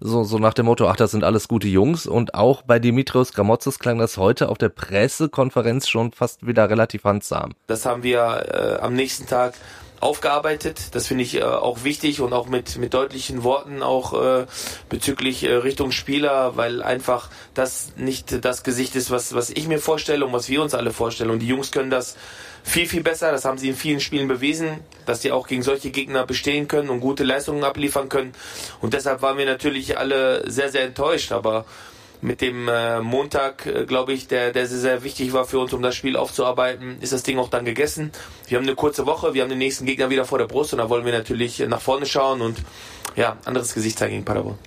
So, so nach dem Motto, ach, das sind alles gute Jungs. Und auch bei Dimitrios Gramotzes klang das heute auf der Pressekonferenz schon fast wieder relativ handsam. Das haben wir äh, am nächsten Tag aufgearbeitet. Das finde ich äh, auch wichtig und auch mit, mit deutlichen Worten auch äh, bezüglich äh, Richtung Spieler, weil einfach das nicht das Gesicht ist, was, was ich mir vorstelle und was wir uns alle vorstellen. Und die Jungs können das viel, viel besser. Das haben sie in vielen Spielen bewiesen, dass sie auch gegen solche Gegner bestehen können und gute Leistungen abliefern können. Und deshalb waren wir natürlich alle sehr, sehr enttäuscht. Aber mit dem äh, Montag, äh, glaube ich, der, der sehr, sehr wichtig war für uns, um das Spiel aufzuarbeiten, ist das Ding auch dann gegessen. Wir haben eine kurze Woche, wir haben den nächsten Gegner wieder vor der Brust und da wollen wir natürlich nach vorne schauen und ja, anderes Gesicht zeigen gegen Paderborn.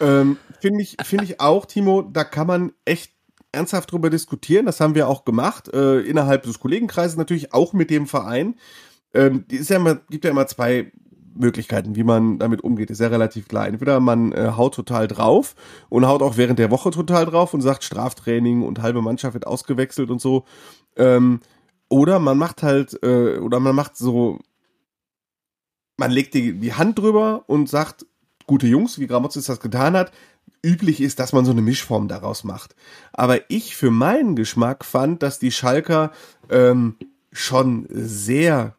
Ähm, Finde ich, finde ich auch, Timo, da kann man echt ernsthaft drüber diskutieren. Das haben wir auch gemacht, äh, innerhalb des Kollegenkreises natürlich auch mit dem Verein. Ähm, ist ja gibt ja immer zwei Möglichkeiten, wie man damit umgeht, ist ja relativ klar. Entweder man äh, haut total drauf und haut auch während der Woche total drauf und sagt Straftraining und halbe Mannschaft wird ausgewechselt und so. Ähm, oder man macht halt, äh, oder man macht so, man legt die, die Hand drüber und sagt, gute Jungs, wie Gramozis das getan hat, üblich ist, dass man so eine Mischform daraus macht. Aber ich für meinen Geschmack fand, dass die Schalker ähm, schon sehr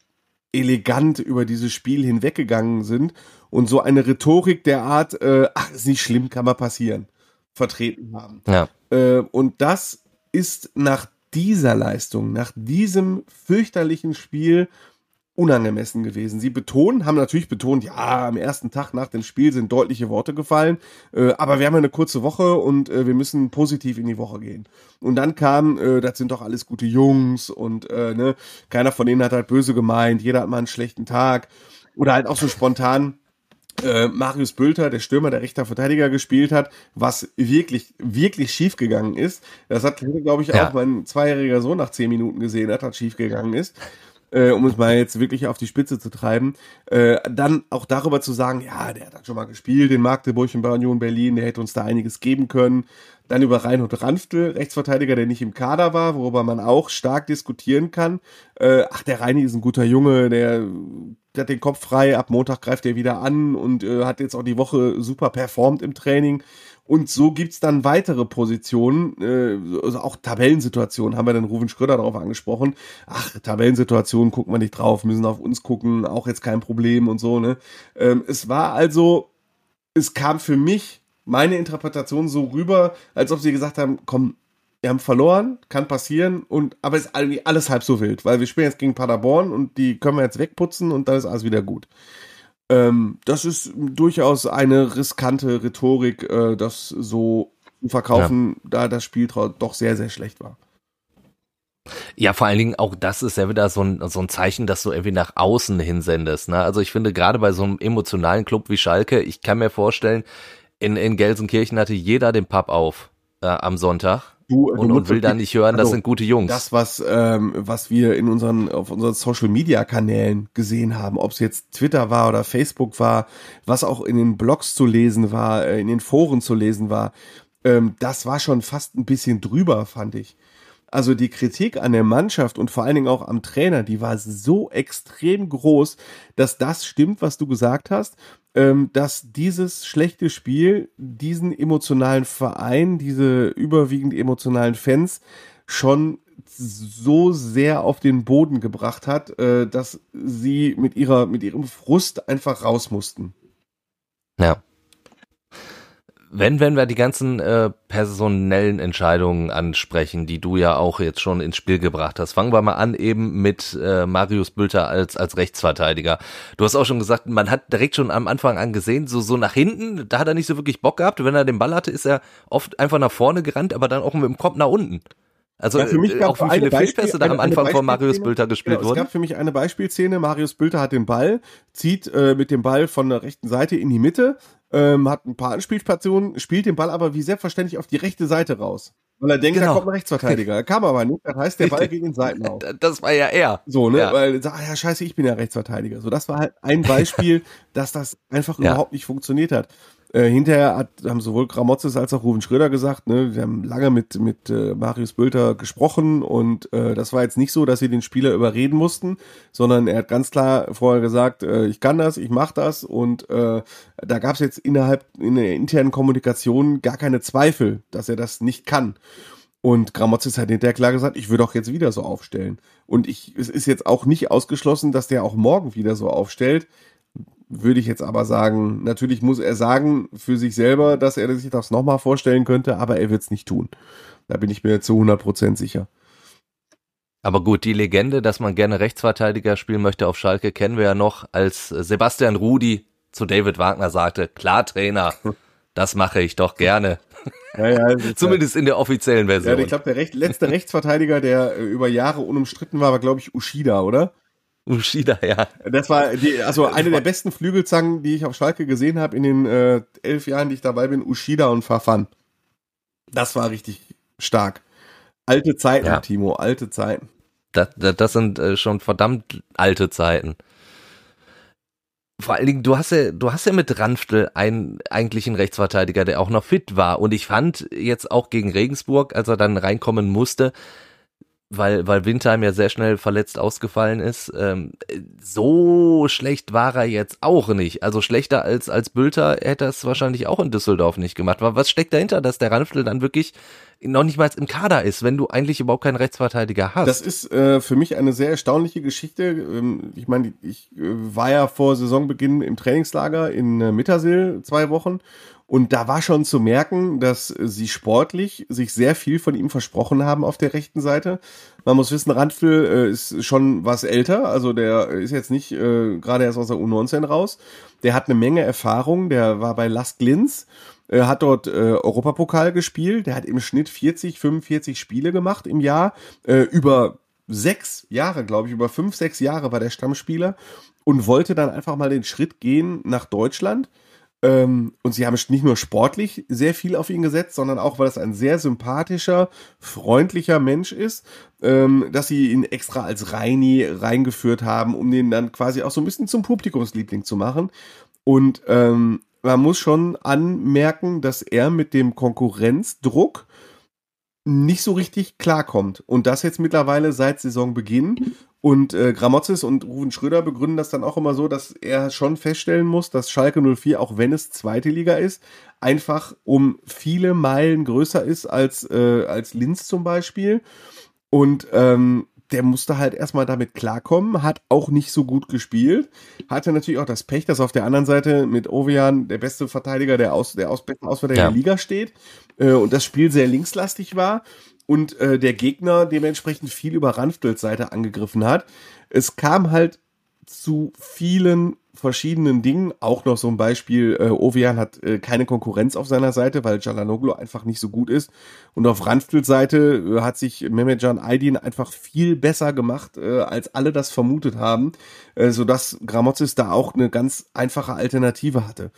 elegant über dieses Spiel hinweggegangen sind und so eine Rhetorik der Art, äh, ach, ist nicht schlimm, kann mal passieren, vertreten haben. Ja. Äh, und das ist nach dieser Leistung, nach diesem fürchterlichen Spiel unangemessen gewesen. Sie betonen, haben natürlich betont, ja, am ersten Tag nach dem Spiel sind deutliche Worte gefallen, äh, aber wir haben ja eine kurze Woche und äh, wir müssen positiv in die Woche gehen. Und dann kam, äh, das sind doch alles gute Jungs und äh, ne, keiner von denen hat halt böse gemeint, jeder hat mal einen schlechten Tag. Oder halt auch so spontan, äh, Marius Bülter, der Stürmer, der rechter Verteidiger gespielt hat, was wirklich, wirklich schief gegangen ist. Das hat, glaube ich, ja. auch mein zweijähriger Sohn nach zehn Minuten gesehen hat, hat schief gegangen ist äh, um es mal jetzt wirklich auf die Spitze zu treiben, äh, dann auch darüber zu sagen, ja, der hat schon mal gespielt in Magdeburg und bei Union Berlin, der hätte uns da einiges geben können. Dann über Reinhold Ranftl, Rechtsverteidiger, der nicht im Kader war, worüber man auch stark diskutieren kann. Äh, ach, der Reini ist ein guter Junge, der hat den Kopf frei, ab Montag greift er wieder an und äh, hat jetzt auch die Woche super performt im Training. Und so gibt's dann weitere Positionen, äh, also auch Tabellensituationen, haben wir den Ruven Schröder darauf angesprochen. Ach, Tabellensituationen gucken wir nicht drauf, müssen auf uns gucken, auch jetzt kein Problem und so, ne? Ähm, es war also, es kam für mich meine Interpretation so rüber, als ob sie gesagt haben, komm, wir haben verloren, kann passieren und aber ist irgendwie alles halb so wild, weil wir spielen jetzt gegen Paderborn und die können wir jetzt wegputzen und dann ist alles wieder gut. Ähm, das ist durchaus eine riskante Rhetorik, äh, das so zu verkaufen, ja. da das Spiel doch sehr, sehr schlecht war. Ja, vor allen Dingen auch das ist ja wieder so ein, so ein Zeichen, dass du irgendwie nach außen hinsendest. Ne? Also ich finde gerade bei so einem emotionalen Club wie Schalke, ich kann mir vorstellen, in, in Gelsenkirchen hatte jeder den Pub auf äh, am Sonntag du, und, du und will dann nicht hören, das also, sind gute Jungs. Das, was, ähm, was wir in unseren, auf unseren Social Media Kanälen gesehen haben, ob es jetzt Twitter war oder Facebook war, was auch in den Blogs zu lesen war, äh, in den Foren zu lesen war, ähm, das war schon fast ein bisschen drüber, fand ich. Also die Kritik an der Mannschaft und vor allen Dingen auch am Trainer, die war so extrem groß, dass das stimmt, was du gesagt hast dass dieses schlechte Spiel diesen emotionalen Verein, diese überwiegend emotionalen Fans schon so sehr auf den Boden gebracht hat, äh, dass sie mit ihrer mit ihrem Frust einfach raus mussten. Ja wenn, wenn wir die ganzen äh, personellen Entscheidungen ansprechen, die du ja auch jetzt schon ins Spiel gebracht hast, fangen wir mal an eben mit äh, Marius Bülter als, als Rechtsverteidiger. Du hast auch schon gesagt, man hat direkt schon am Anfang an gesehen, so, so nach hinten, da hat er nicht so wirklich Bock gehabt. Wenn er den Ball hatte, ist er oft einfach nach vorne gerannt, aber dann auch mit dem Kopf nach unten. Also ja, für mich äh, gab auch wie viele Fehlpässe da am Anfang von Marius Bülter gespielt genau, wurden. Es gab für mich eine Beispielszene. Marius Bülter hat den Ball, zieht äh, mit dem Ball von der rechten Seite in die Mitte, ähm, hat ein paar Anspielstationen, spielt den Ball aber wie selbstverständlich auf die rechte Seite raus. Weil er denkt, genau. da kommt ein Rechtsverteidiger. Er kam aber nicht. Das heißt, der Ball ging in Seiten auf. Das war ja er. So, ne? Ja. Weil, ah ja, scheiße, ich bin ja Rechtsverteidiger. So, das war halt ein Beispiel, dass das einfach ja. überhaupt nicht funktioniert hat. Äh, hinterher hat, haben sowohl Gramozis als auch Ruven Schröder gesagt, ne, wir haben lange mit, mit äh, Marius Bülter gesprochen und äh, das war jetzt nicht so, dass sie den Spieler überreden mussten, sondern er hat ganz klar vorher gesagt, äh, ich kann das, ich mache das und äh, da gab es jetzt innerhalb in der internen Kommunikation gar keine Zweifel, dass er das nicht kann. Und Gramozis hat hinterher klar gesagt, ich würde auch jetzt wieder so aufstellen. Und ich, es ist jetzt auch nicht ausgeschlossen, dass der auch morgen wieder so aufstellt würde ich jetzt aber sagen, natürlich muss er sagen für sich selber, dass er sich das nochmal vorstellen könnte, aber er wird es nicht tun. Da bin ich mir zu 100% sicher. Aber gut, die Legende, dass man gerne Rechtsverteidiger spielen möchte auf Schalke, kennen wir ja noch, als Sebastian Rudi zu David Wagner sagte, klar Trainer, das mache ich doch gerne. Ja, ja, Zumindest in der offiziellen Version. Ja, ich glaube, der Recht, letzte Rechtsverteidiger, der äh, über Jahre unumstritten war, war, glaube ich, Ushida, oder? Ushida, ja. Das war die, also eine der besten Flügelzangen, die ich auf Schalke gesehen habe in den äh, elf Jahren, die ich dabei bin, Ushida und Fafan. Das war richtig stark. Alte Zeiten, ja. Timo, alte Zeiten. Das, das, das sind äh, schon verdammt alte Zeiten. Vor allen Dingen, du hast ja, du hast ja mit Ranftl einen eigentlichen Rechtsverteidiger, der auch noch fit war. Und ich fand jetzt auch gegen Regensburg, als er dann reinkommen musste, weil, weil Winterheim ja sehr schnell verletzt ausgefallen ist. Ähm, so schlecht war er jetzt auch nicht. Also schlechter als, als Bülter hätte er es wahrscheinlich auch in Düsseldorf nicht gemacht. Was steckt dahinter, dass der Ranftl dann wirklich noch nicht mal im Kader ist, wenn du eigentlich überhaupt keinen Rechtsverteidiger hast? Das ist äh, für mich eine sehr erstaunliche Geschichte. Ähm, ich meine, ich äh, war ja vor Saisonbeginn im Trainingslager in äh, Mittersill zwei Wochen und da war schon zu merken, dass sie sportlich sich sehr viel von ihm versprochen haben auf der rechten Seite. Man muss wissen, Randfil äh, ist schon was älter, also der ist jetzt nicht äh, gerade erst aus der U19 raus. Der hat eine Menge Erfahrung, der war bei Las Glins, äh, hat dort äh, Europapokal gespielt, der hat im Schnitt 40, 45 Spiele gemacht im Jahr, äh, über sechs Jahre, glaube ich, über fünf, sechs Jahre war der Stammspieler und wollte dann einfach mal den Schritt gehen nach Deutschland und sie haben nicht nur sportlich sehr viel auf ihn gesetzt, sondern auch, weil es ein sehr sympathischer, freundlicher Mensch ist, ähm, dass sie ihn extra als Reini reingeführt haben, um den dann quasi auch so ein bisschen zum Publikumsliebling zu machen. Und ähm, man muss schon anmerken, dass er mit dem Konkurrenzdruck nicht so richtig klarkommt. Und das jetzt mittlerweile seit Saisonbeginn. Und äh, Gramozis und Ruven Schröder begründen das dann auch immer so, dass er schon feststellen muss, dass Schalke 04, auch wenn es zweite Liga ist, einfach um viele Meilen größer ist als, äh, als Linz zum Beispiel. Und ähm, der musste halt erstmal damit klarkommen, hat auch nicht so gut gespielt, hatte natürlich auch das Pech, dass auf der anderen Seite mit Ovejan der beste Verteidiger der, aus, der aus, besten Auswärter ja. der Liga steht äh, und das Spiel sehr linkslastig war und äh, der Gegner dementsprechend viel über Ranftels Seite angegriffen hat. Es kam halt zu vielen verschiedenen Dingen. Auch noch so ein Beispiel, äh, Ovejan hat äh, keine Konkurrenz auf seiner Seite, weil Jalanoglu einfach nicht so gut ist. Und auf Ranftels Seite äh, hat sich Mehmetjan Aydin einfach viel besser gemacht, äh, als alle das vermutet haben, äh, sodass Gramozis da auch eine ganz einfache Alternative hatte.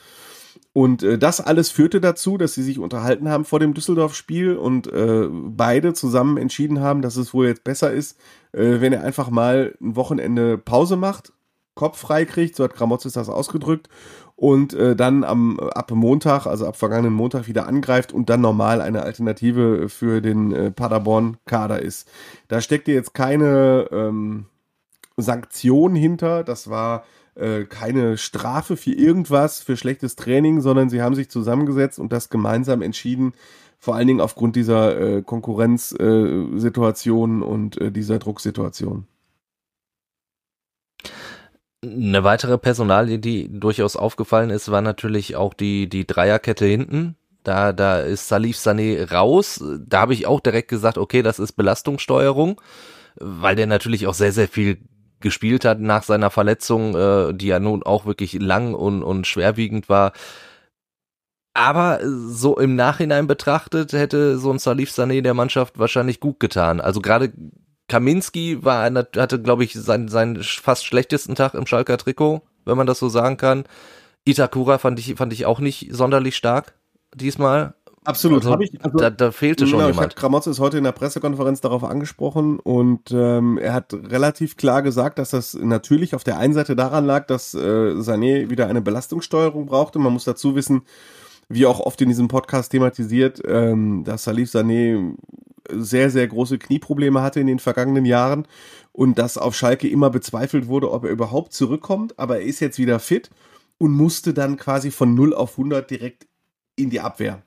Und äh, das alles führte dazu, dass sie sich unterhalten haben vor dem Düsseldorf-Spiel und äh, beide zusammen entschieden haben, dass es wohl jetzt besser ist, äh, wenn er einfach mal ein Wochenende Pause macht, Kopf frei kriegt, so hat Gramozis das ausgedrückt, und äh, dann am ab Montag, also ab vergangenen Montag wieder angreift und dann normal eine Alternative für den äh, Paderborn-Kader ist. Da steckte jetzt keine ähm, Sanktion hinter, das war äh, keine Strafe für irgendwas, für schlechtes Training, sondern sie haben sich zusammengesetzt und das gemeinsam entschieden, vor allen Dingen aufgrund dieser äh, Konkurrenzsituation äh, und äh, dieser Drucksituation. Eine weitere Personalie, die durchaus aufgefallen ist, war natürlich auch die, die Dreierkette hinten. Da, da ist Salif Sané raus. Da habe ich auch direkt gesagt, okay, das ist Belastungssteuerung, weil der natürlich auch sehr, sehr viel gespielt hat nach seiner Verletzung, äh, die ja nun auch wirklich lang und, und schwerwiegend war. Aber so im Nachhinein betrachtet hätte so ein Salif Sané der Mannschaft wahrscheinlich gut getan. Also gerade Kaminski war, hatte, glaube ich, seinen, seinen fast schlechtesten Tag im Schalker Trikot, wenn man das so sagen kann. Itakura fand ich, fand ich auch nicht sonderlich stark diesmal. Absolut, also, ich, also, da, da fehlte schon genau, jemand. Kramotz ist heute in der Pressekonferenz darauf angesprochen und ähm, er hat relativ klar gesagt, dass das natürlich auf der einen Seite daran lag, dass äh, Sané wieder eine Belastungssteuerung brauchte. Man muss dazu wissen, wie auch oft in diesem Podcast thematisiert, ähm, dass Salif Sané sehr, sehr große Knieprobleme hatte in den vergangenen Jahren und dass auf Schalke immer bezweifelt wurde, ob er überhaupt zurückkommt. Aber er ist jetzt wieder fit und musste dann quasi von 0 auf 100 direkt in die Abwehr.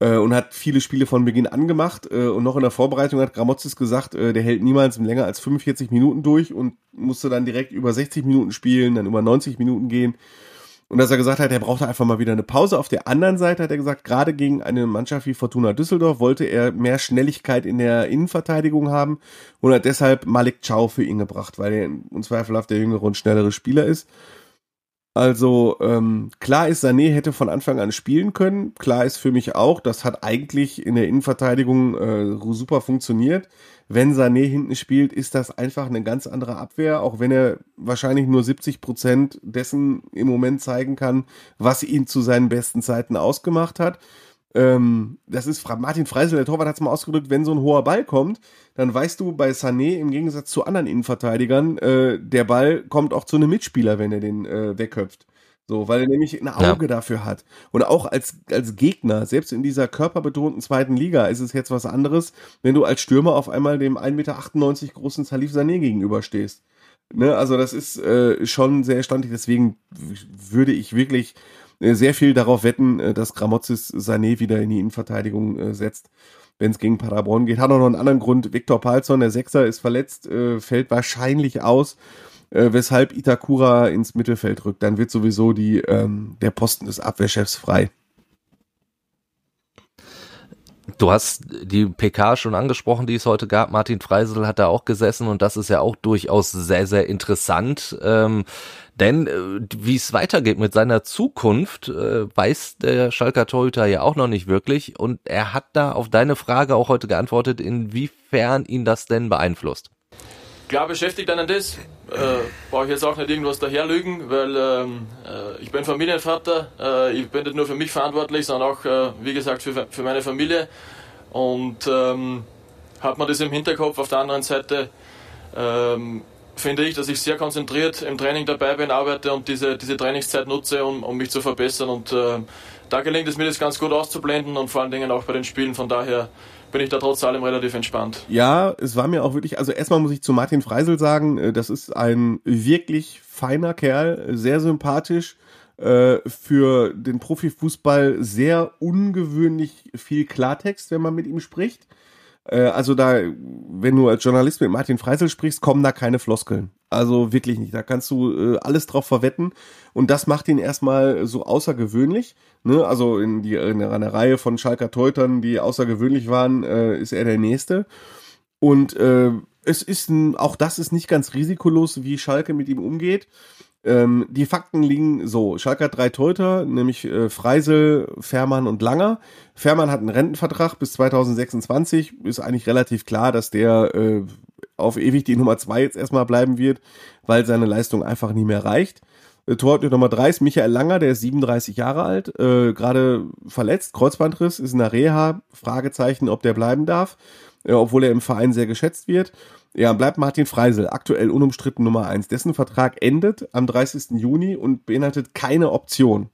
Äh, und hat viele Spiele von Beginn an gemacht. Äh, und noch in der Vorbereitung hat Gramozis gesagt, äh, der hält niemals länger als 45 Minuten durch und musste dann direkt über 60 Minuten spielen, dann über 90 Minuten gehen. Und dass er gesagt hat, er brauchte einfach mal wieder eine Pause. Auf der anderen Seite hat er gesagt, gerade gegen eine Mannschaft wie Fortuna Düsseldorf wollte er mehr Schnelligkeit in der Innenverteidigung haben und hat deshalb Malik Chow für ihn gebracht, weil er im Zweifelhaft der jüngere und schnellere Spieler ist. Also ähm, klar ist, Sané hätte von Anfang an spielen können. Klar ist für mich auch, das hat eigentlich in der Innenverteidigung äh, super funktioniert. Wenn Sané hinten spielt, ist das einfach eine ganz andere Abwehr, auch wenn er wahrscheinlich nur 70 Prozent dessen im Moment zeigen kann, was ihn zu seinen besten Zeiten ausgemacht hat ähm, das ist Martin Freisel, der Torwart hat es mal ausgedrückt, wenn so ein hoher Ball kommt, dann weißt du bei Sané im Gegensatz zu anderen Innenverteidigern, äh, der Ball kommt auch zu einem Mitspieler, wenn er den äh, wegköpft. So, weil er nämlich ein Auge ja. dafür hat. Und auch als, als Gegner, selbst in dieser körperbetonten zweiten Liga, ist es jetzt was anderes, wenn du als Stürmer auf einmal dem 1,98 Meter großen Salif Sané gegenüberstehst. Ne, also das ist äh, schon sehr standig, deswegen würde ich wirklich sehr viel darauf wetten, äh, dass Gramozis Sané wieder in die Innenverteidigung äh, setzt, wenn es gegen Paderborn geht. Hat auch noch einen anderen Grund. Viktor Palzon, der Sechser, ist verletzt, fällt wahrscheinlich aus, weshalb Itakura ins Mittelfeld rückt. Dann wird sowieso die, ähm, der Posten des Abwehrchefs frei. Du hast die PK schon angesprochen, die es heute gab. Martin Freisel hat da auch gesessen und das ist ja auch durchaus sehr, sehr interessant. Ähm, denn äh, wie es weitergeht mit seiner Zukunft, äh, weiß der Schalker Torhüter ja auch noch nicht wirklich. Und er hat da auf deine Frage auch heute geantwortet, inwiefern ihn das denn beeinflusst. Klar beschäftigt einen das. Äh, brauche ich jetzt auch nicht irgendwas daherlügen, weil ähm, äh, ich bin Familienvater. Äh, ich bin nicht nur für mich verantwortlich, sondern auch, äh, wie gesagt, für, für meine Familie. Und ähm, hat man das im Hinterkopf. Auf der anderen Seite ähm, finde ich, dass ich sehr konzentriert im Training dabei bin, arbeite und diese, diese Trainingszeit nutze, um, um mich zu verbessern. Und äh, da gelingt es mir, das ganz gut auszublenden und vor allen Dingen auch bei den Spielen. Von daher bin ich da trotz allem relativ entspannt. Ja, es war mir auch wirklich, also erstmal muss ich zu Martin Freisel sagen, äh, das ist ein wirklich feiner Kerl, sehr sympathisch, äh, für den Profifußball sehr ungewöhnlich viel Klartext, wenn man mit ihm spricht. Äh, also da, wenn du als Journalist mit Martin Freisel sprichst, kommen da keine Floskeln. Also wirklich nicht. Da kannst du äh, alles drauf verwetten. Und das macht ihn erstmal so außergewöhnlich. Ne? Also in, die, in einer Reihe von Schalker Teutern, die außergewöhnlich waren, äh, ist er der Nächste. Und äh, es ist auch das ist nicht ganz risikolos, wie Schalke mit ihm umgeht. Ähm, die Fakten liegen so. Schalke hat drei Teuter, nämlich äh, Freisel, Fährmann und Langer. Fährmann hat einen Rentenvertrag bis 2026. Ist eigentlich relativ klar, dass der äh, auf ewig die Nummer zwei jetzt erstmal bleiben wird, weil seine Leistung einfach nie mehr reicht. Äh, Torhüter Nummer drei ist Michael Langer, der ist 37 Jahre alt, äh, gerade verletzt, Kreuzbandriss, ist in der Reha, Fragezeichen, ob der bleiben darf, obwohl er im Verein sehr geschätzt wird. Ja, bleibt Martin Freisel, aktuell unumstritten Nummer eins. Dessen Vertrag endet am 30. Juni und beinhaltet keine Option.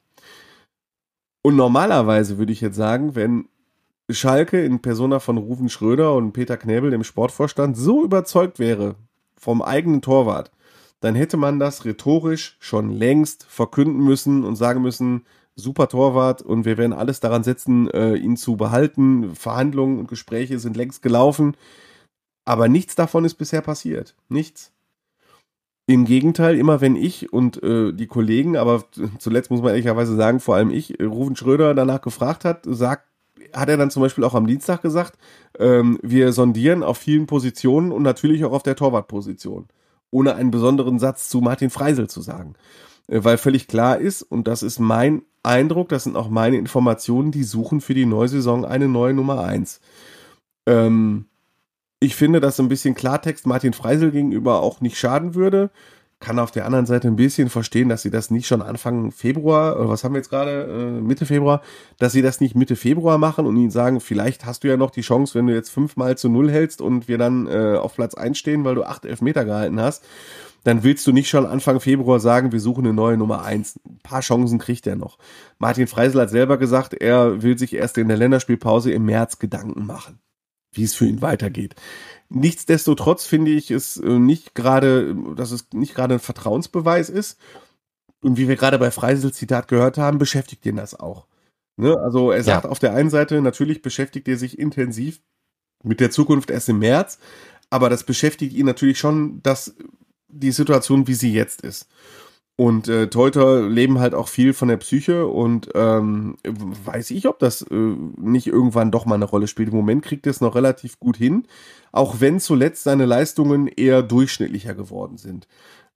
Und normalerweise würde ich jetzt sagen, wenn Schalke in Persona von Ruven Schröder und Peter Knebel, dem Sportvorstand, so überzeugt wäre vom eigenen Torwart, dann hätte man das rhetorisch schon längst verkünden müssen und sagen müssen, super Torwart und wir werden alles daran setzen, äh, ihn zu behalten. Verhandlungen und Gespräche sind längst gelaufen. Aber nichts davon ist bisher passiert. Nichts. Im Gegenteil, immer wenn ich und äh, die Kollegen, aber zuletzt muss man ehrlicherweise sagen, vor allem ich, äh, Rufen Schröder danach gefragt hat, sagt, hat er dann zum Beispiel auch am Dienstag gesagt, ähm, wir sondieren auf vielen Positionen und natürlich auch auf der Torwartposition, ohne einen besonderen Satz zu Martin Freisel zu sagen. Äh, weil völlig klar ist, und das ist mein Eindruck, das sind auch meine Informationen, die suchen für die neue Saison eine neue Nummer eins. Ähm, ich finde, dass ein bisschen Klartext Martin Freisel gegenüber auch nicht schaden würde. Kann auf der anderen Seite ein bisschen verstehen, dass sie das nicht schon Anfang Februar, oder was haben wir jetzt gerade, äh, Mitte Februar, dass sie das nicht Mitte Februar machen und ihnen sagen, vielleicht hast du ja noch die Chance, wenn du jetzt fünfmal zu null hältst und wir dann äh, auf Platz 1 stehen, weil du acht Elfmeter gehalten hast, dann willst du nicht schon Anfang Februar sagen, wir suchen eine neue Nummer eins. Ein paar Chancen kriegt er noch. Martin Freisel hat selber gesagt, er will sich erst in der Länderspielpause im März Gedanken machen, wie es für ihn weitergeht. Nichtsdestotrotz finde ich es äh, nicht gerade, dass es nicht gerade ein Vertrauensbeweis ist. Und wie wir gerade bei Freisel Zitat gehört haben, beschäftigt ihn das auch. Ne? Also er sagt ja. auf der einen Seite, natürlich beschäftigt er sich intensiv mit der Zukunft erst im März, aber das beschäftigt ihn natürlich schon, dass die Situation, wie sie jetzt ist. Und äh, Teuter leben halt auch viel von der Psyche und ähm, weiß ich, ob das äh, nicht irgendwann doch mal eine Rolle spielt. Im Moment kriegt er es noch relativ gut hin, auch wenn zuletzt seine Leistungen eher durchschnittlicher geworden sind.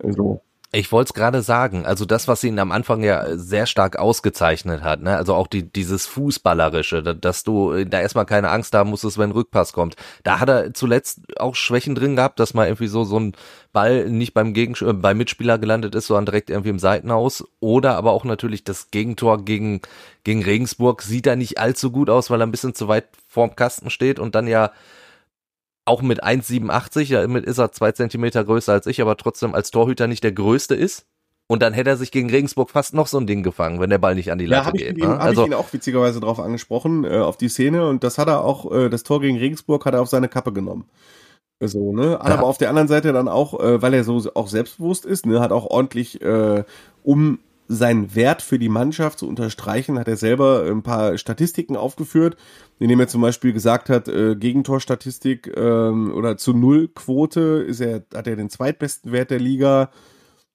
Also, ich wollte es gerade sagen, also das, was ihn am Anfang ja sehr stark ausgezeichnet hat, ne? also auch die, dieses Fußballerische, dass du da erstmal keine Angst haben musstest, wenn ein Rückpass kommt. Da hat er zuletzt auch Schwächen drin gehabt, dass mal irgendwie so, so ein Ball nicht beim, Gegen äh, beim Mitspieler gelandet ist, sondern direkt irgendwie im Seitenhaus. Oder aber auch natürlich das Gegentor gegen, gegen Regensburg sieht da nicht allzu gut aus, weil er ein bisschen zu weit vorm Kasten steht und dann ja auch mit 1,87, ja, damit ist er zwei Zentimeter größer als ich, aber trotzdem als Torhüter nicht der größte ist. Und dann hätte er sich gegen Regensburg fast noch so ein Ding gefangen, wenn der Ball nicht an die Latte ja, hab geht. Ich ihn, ne? Habe also, ich ihn auch witzigerweise drauf angesprochen, äh, auf die Szene. Und das hat er auch, äh, das Tor gegen Regensburg hat er auf seine Kappe genommen. So, ne? Aber ja. auf der anderen Seite dann auch, äh, weil er so auch selbstbewusst ist, ne, hat auch ordentlich, äh, um seinen Wert für die Mannschaft zu unterstreichen, hat er selber ein paar Statistiken aufgeführt, indem er zum Beispiel gesagt hat, äh, Gegentorstatistik ähm, oder zu Null-Quote ist er, hat er den zweitbesten Wert der Liga.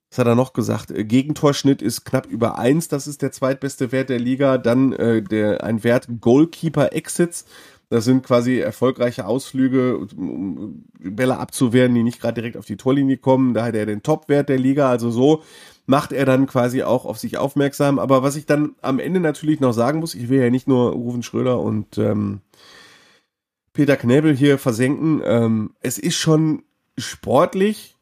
Was hat er noch gesagt? Äh, Gegentorschnitt ist knapp über eins, das ist der zweitbeste Wert der Liga. Dann äh, der, ein Wert Goalkeeper Exits. Das sind quasi erfolgreiche Ausflüge, um Bälle abzuwehren, die nicht gerade direkt auf die Torlinie kommen. Da hat er den Topwert der Liga. Also so macht er dann quasi auch auf sich aufmerksam. Aber was ich dann am Ende natürlich noch sagen muss, ich will ja nicht nur Rufen Schröder und ähm, Peter Knebel hier versenken. Ähm, es ist schon sportlich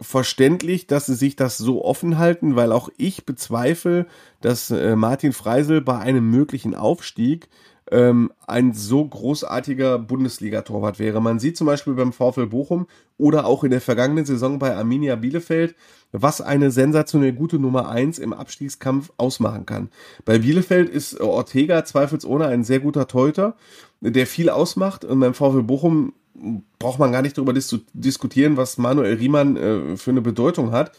verständlich, dass sie sich das so offen halten, weil auch ich bezweifle, dass äh, Martin Freisel bei einem möglichen Aufstieg ähm, ein so großartiger Bundesliga-Torwart wäre. Man sieht zum Beispiel beim VfL Bochum oder auch in der vergangenen Saison bei Arminia Bielefeld, was eine sensationell gute Nummer eins im Abstiegskampf ausmachen kann. Bei Bielefeld ist Ortega zweifelsohne ein sehr guter Teuter, der viel ausmacht und beim VfL Bochum braucht man gar nicht darüber dis diskutieren, was Manuel Riemann äh, für eine Bedeutung hat.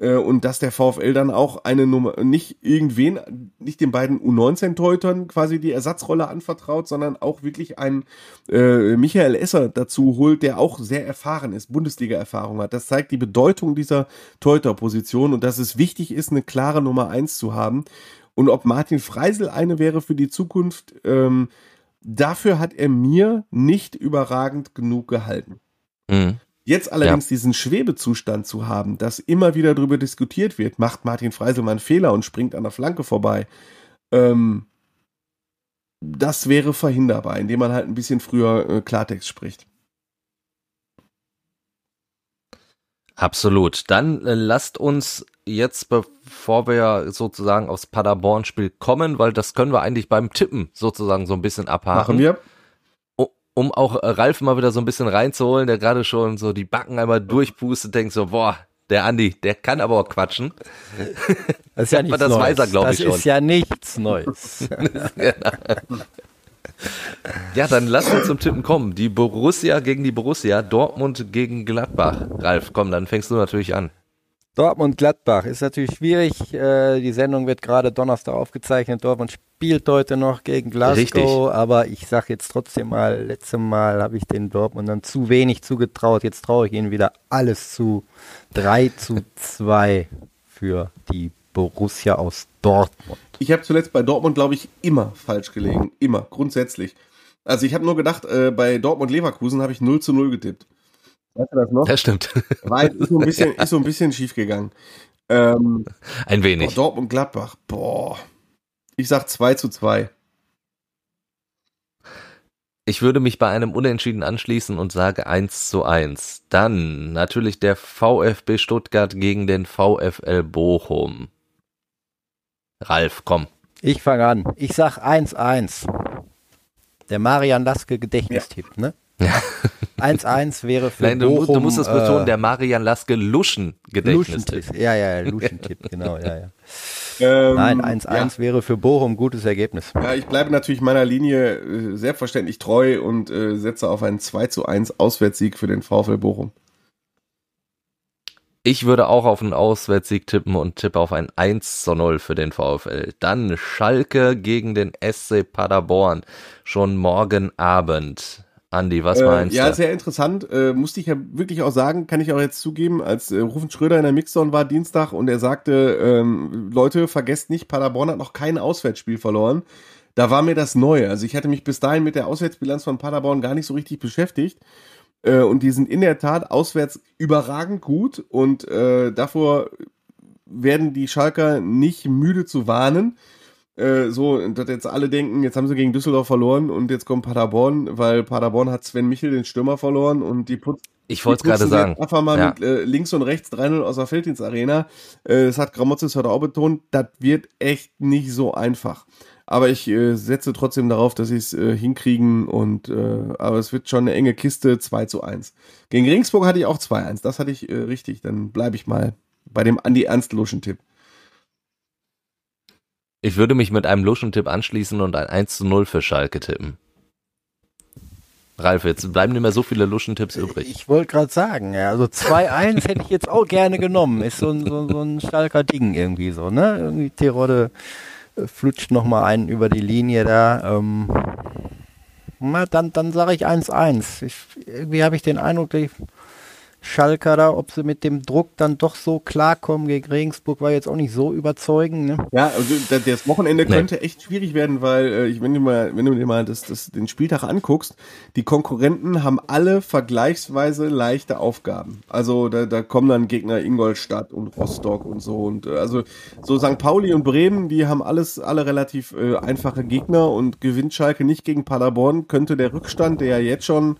Äh, und dass der VfL dann auch eine Nummer, nicht irgendwen, nicht den beiden U19-Teutern quasi die Ersatzrolle anvertraut, sondern auch wirklich einen äh, Michael Esser dazu holt, der auch sehr erfahren ist, Bundesliga-Erfahrung hat. Das zeigt die Bedeutung dieser Teuter-Position und dass es wichtig ist, eine klare Nummer eins zu haben. Und ob Martin Freisel eine wäre für die Zukunft, ähm, dafür hat er mir nicht überragend genug gehalten. Mhm. Jetzt allerdings ja. diesen Schwebezustand zu haben, dass immer wieder darüber diskutiert wird, macht Martin Freiselmann einen Fehler und springt an der Flanke vorbei, ähm, das wäre verhinderbar, indem man halt ein bisschen früher äh, Klartext spricht. Absolut. Dann äh, lasst uns jetzt, bevor wir sozusagen aufs Paderborn-Spiel kommen, weil das können wir eigentlich beim Tippen sozusagen so ein bisschen abhaken. Machen wir um auch äh, Ralf mal wieder so ein bisschen reinzuholen, der gerade schon so die Backen einmal durchpustet, denkt so, boah, der Andi, der kann aber auch quatschen. Das ist ja nichts das Neues. Er, schon. Das ist ja nichts Neues. ja, dann lass uns zum Tippen kommen. Die Borussia gegen die Borussia, Dortmund gegen Gladbach. Ralf, komm, dann fängst du natürlich an. Dortmund-Gladbach ist natürlich schwierig. Äh, die Sendung wird gerade Donnerstag aufgezeichnet. Dortmund spielt heute noch gegen Glasgow, Richtig. aber ich sage jetzt trotzdem mal, letztes Mal habe ich den Dortmundern zu wenig zugetraut. Jetzt traue ich ihnen wieder alles zu. 3 zu 2 für die Borussia aus Dortmund. Ich habe zuletzt bei Dortmund, glaube ich, immer falsch gelegen. Immer, grundsätzlich. Also ich habe nur gedacht, äh, bei Dortmund-Leverkusen habe ich 0 zu 0 getippt. Weißt du das noch? Das stimmt. War, ist, so ein bisschen, ist so ein bisschen schief gegangen. Ähm, ein wenig. Boah, Dortmund Gladbach. Boah. Ich sag 2 zu 2. Ich würde mich bei einem Unentschieden anschließen und sage 1 zu 1. Dann natürlich der VfB Stuttgart gegen den VfL Bochum. Ralf, komm. Ich fange an. Ich sag 1-1. Der Marian Laske Gedächtnistipp, ja. ne? Ja. 1-1 wäre für Nein, Bochum. Du, du musst es betonen, äh, der Marian Laske Luschen-Gedächtnistipp. Luschentipp. Ja, ja, ja, Luschentipp, genau, ja, ja. Ähm, Nein, 1-1 ja. wäre für Bochum gutes Ergebnis. Ja, ich bleibe natürlich meiner Linie äh, selbstverständlich treu und äh, setze auf einen 2 zu 1 Auswärtssieg für den VfL Bochum. Ich würde auch auf einen Auswärtssieg tippen und tippe auf ein 1 zu 0 für den VfL. Dann Schalke gegen den SC Paderborn. Schon morgen Abend. Andi, was Äh, meinst ja, du? sehr interessant. Äh, musste ich ja wirklich auch sagen, kann ich auch jetzt zugeben, als äh, Rufen Schröder in der Mixzone war Dienstag und er sagte, ähm, Leute, vergesst nicht, Paderborn hat noch kein Auswärtsspiel verloren. Da war mir das neu. Also ich hatte mich bis dahin mit der Auswärtsbilanz von Paderborn gar nicht so richtig beschäftigt. Äh, und die sind in der Tat auswärts überragend gut und äh, davor werden die Schalker nicht müde zu warnen. Äh, so, dass jetzt alle denken, jetzt haben sie gegen Düsseldorf verloren und jetzt kommt Paderborn, weil Paderborn hat Sven Michel, den Stürmer, verloren und die putzt Ich wollte es gerade sagen. Einfach mal Ja. mit äh, links und rechts 3-0 aus der Felddienstarena. Äh, das hat Gramotzes heute auch betont. Das wird echt nicht so einfach. Aber ich äh, setze trotzdem darauf, dass sie es äh, hinkriegen und äh, aber es wird schon eine enge Kiste 2 zu 1. Gegen Ringsburg hatte ich auch 2-1. Das hatte ich äh, richtig. Dann bleibe ich mal bei dem Andi Ernst Luschen-Tipp. Ich würde mich mit einem Luschen-Tipp anschließen und ein 1 zu 0 für Schalke tippen. Ralf, jetzt bleiben nicht mehr so viele Luschen-Tipps übrig. Ich wollte gerade sagen, ja, also 2-1 hätte ich jetzt auch gerne genommen. Ist so ein, so, so ein starker Ding irgendwie so, ne? Irgendwie Terodde äh, flutscht nochmal einen über die Linie da. Ähm, na, dann dann sage ich 1-1. Ich- Irgendwie habe ich den Eindruck, die Schalker da, ob sie mit dem Druck dann doch so klarkommen gegen Regensburg, war jetzt auch nicht so überzeugend. Ne? Ja, also da- das Wochenende Nee. könnte echt schwierig werden, weil äh, ich, wenn du mal, wenn du dir mal das, das, den Spieltag anguckst, die Konkurrenten haben alle vergleichsweise leichte Aufgaben. Also da, da kommen dann Gegner Ingolstadt und Rostock und so und äh, also so St. Pauli und Bremen, die haben alles alle relativ äh, einfache Gegner und gewinnt Schalke nicht gegen Paderborn, könnte der Rückstand, der ja jetzt schon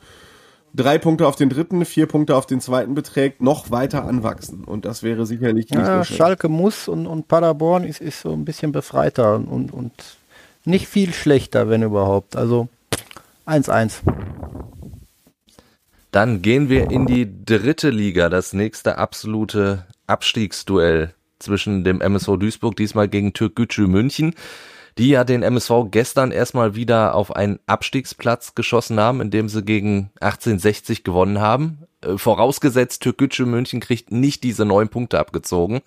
drei Punkte auf den dritten, vier Punkte auf den zweiten beträgt, noch weiter anwachsen und das wäre sicherlich nicht Ja, so schön. Schalke muss und, und Paderborn ist, ist so ein bisschen befreiter und, und nicht viel schlechter, wenn überhaupt. Also 1-1. Dann gehen wir in die dritte Liga, das nächste absolute Abstiegsduell zwischen dem MSV Duisburg, diesmal gegen Türkgücü München, die ja den MSV gestern erstmal wieder auf einen Abstiegsplatz geschossen haben, indem sie gegen 1860 gewonnen haben. Äh, Vorausgesetzt, Türkgücü München kriegt nicht diese neun Punkte abgezogen,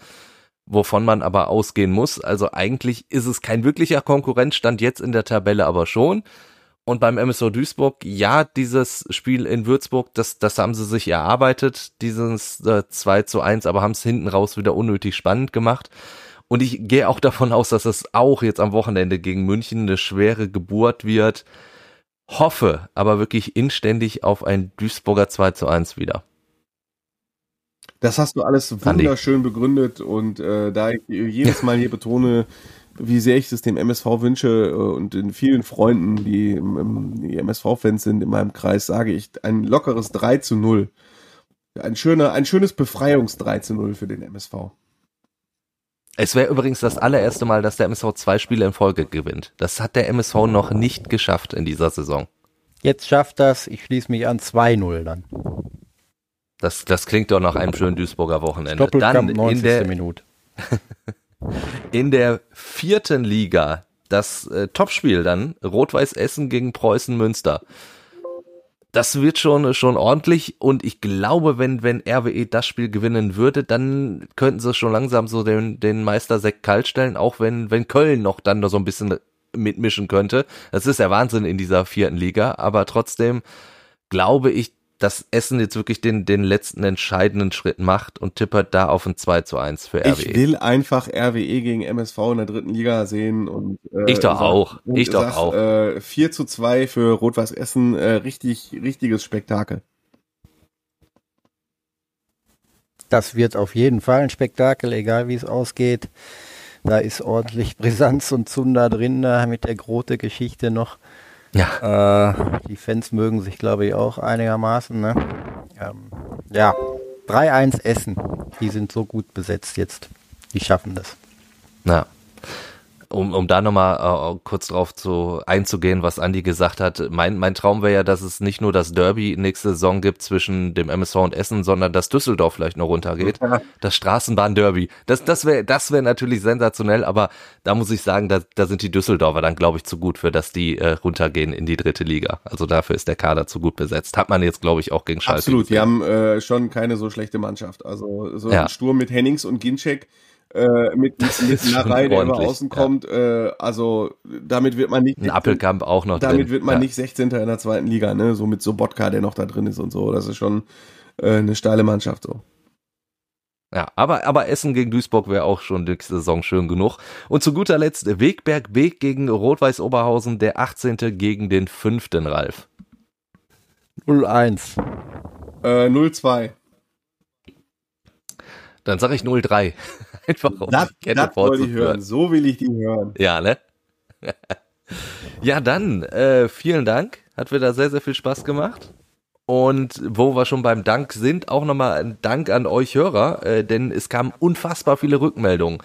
wovon man aber ausgehen muss. Also eigentlich ist es kein wirklicher Konkurrent, stand jetzt in der Tabelle aber schon. Und beim MSV Duisburg, ja, dieses Spiel in Würzburg, das, das haben sie sich erarbeitet, dieses äh, 2 zu 1, aber haben es hinten raus wieder unnötig spannend gemacht. Und ich gehe auch davon aus, dass es auch jetzt am Wochenende gegen München eine schwere Geburt wird. Hoffe aber wirklich inständig auf ein Duisburger 2 zu 1 wieder. Das hast du alles wunderschön begründet und äh, da ich jedes Mal hier betone, wie sehr ich es dem MSV wünsche äh, und den vielen Freunden, die, die MSV-Fans sind in meinem Kreis, sage ich ein lockeres 3 zu 0. Ein, schöner, ein schönes Befreiungs 3 zu 0 für den MSV. Es wäre übrigens das allererste Mal, dass der MSV zwei Spiele in Folge gewinnt. Das hat der MSV noch nicht geschafft in dieser Saison. Jetzt schafft das, ich schließe mich an 2-0 dann. Das, das klingt doch nach einem schönen Duisburger Wochenende. Dann in 90. der, Minute. in der vierten Liga das äh, Topspiel dann Rot-Weiß Essen gegen Preußen Münster. Das wird schon schon ordentlich und ich glaube, wenn wenn RWE das Spiel gewinnen würde, dann könnten sie schon langsam so den den Meister Sekt kalt stellen, auch wenn wenn Köln noch dann noch so ein bisschen mitmischen könnte. Das ist der Wahnsinn in dieser vierten Liga, aber trotzdem glaube ich, dass Essen jetzt wirklich den den letzten entscheidenden Schritt macht und tippert da auf ein 2 zu 1 für RWE. Ich will einfach RWE gegen MSV in der dritten Liga sehen und äh, Ich doch sag- auch. Ich doch sag, auch. Äh, 4 zu 2 für Rot-Weiß Essen, äh, richtig, richtiges Spektakel. Das wird auf jeden Fall ein Spektakel, egal wie es ausgeht. Da ist ordentlich Brisanz und Zunder drin, da mit der Grote-Geschichte noch. Ja. Äh, die Fans mögen sich, glaube ich, auch einigermaßen. Ne? Ähm, ja, 3-1 Essen. Die sind so gut besetzt jetzt. Die schaffen das. Ja. Um, um da nochmal äh, kurz drauf zu einzugehen, was Andi gesagt hat, mein, mein Traum wäre ja, dass es nicht nur das Derby nächste Saison gibt zwischen dem MSV und Essen, sondern dass Düsseldorf vielleicht noch runtergeht. Das Straßenbahn-Derby. Das, das wäre das wäre natürlich sensationell, aber da muss ich sagen, da, da sind die Düsseldorfer dann, glaube ich, zu gut für, dass die äh, runtergehen in die dritte Liga. Also dafür ist der Kader zu gut besetzt. Hat man jetzt, glaube ich, auch gegen Schalke. Absolut, die haben äh, schon keine so schlechte Mannschaft. Also so ja. ein Sturm mit Hennings und Ginczek äh, mit, mit Narei, der über außen ja. kommt. Äh, also damit wird man nicht. Ein Appelkamp auch noch. Damit drin. wird man ja. nicht 16. in der zweiten Liga, ne? So mit Sobotka, der noch da drin ist und so. Das ist schon äh, eine steile Mannschaft so. Ja, aber, aber Essen gegen Duisburg wäre auch schon nächste Saison schön genug. Und zu guter Letzt Wegberg Beek gegen Rot-Weiß Oberhausen, der 18. gegen den 5. Ralf. 0-1. Äh, 0-2. Dann sage ich 0-3. Einfach um das, die Kette das wollte ich hören. So will ich die hören. Ja, ne? ja, dann, äh, vielen Dank. Hat wieder sehr, sehr viel Spaß gemacht. Und wo wir schon beim Dank sind, auch nochmal ein Dank an euch Hörer, äh, denn es kamen unfassbar viele Rückmeldungen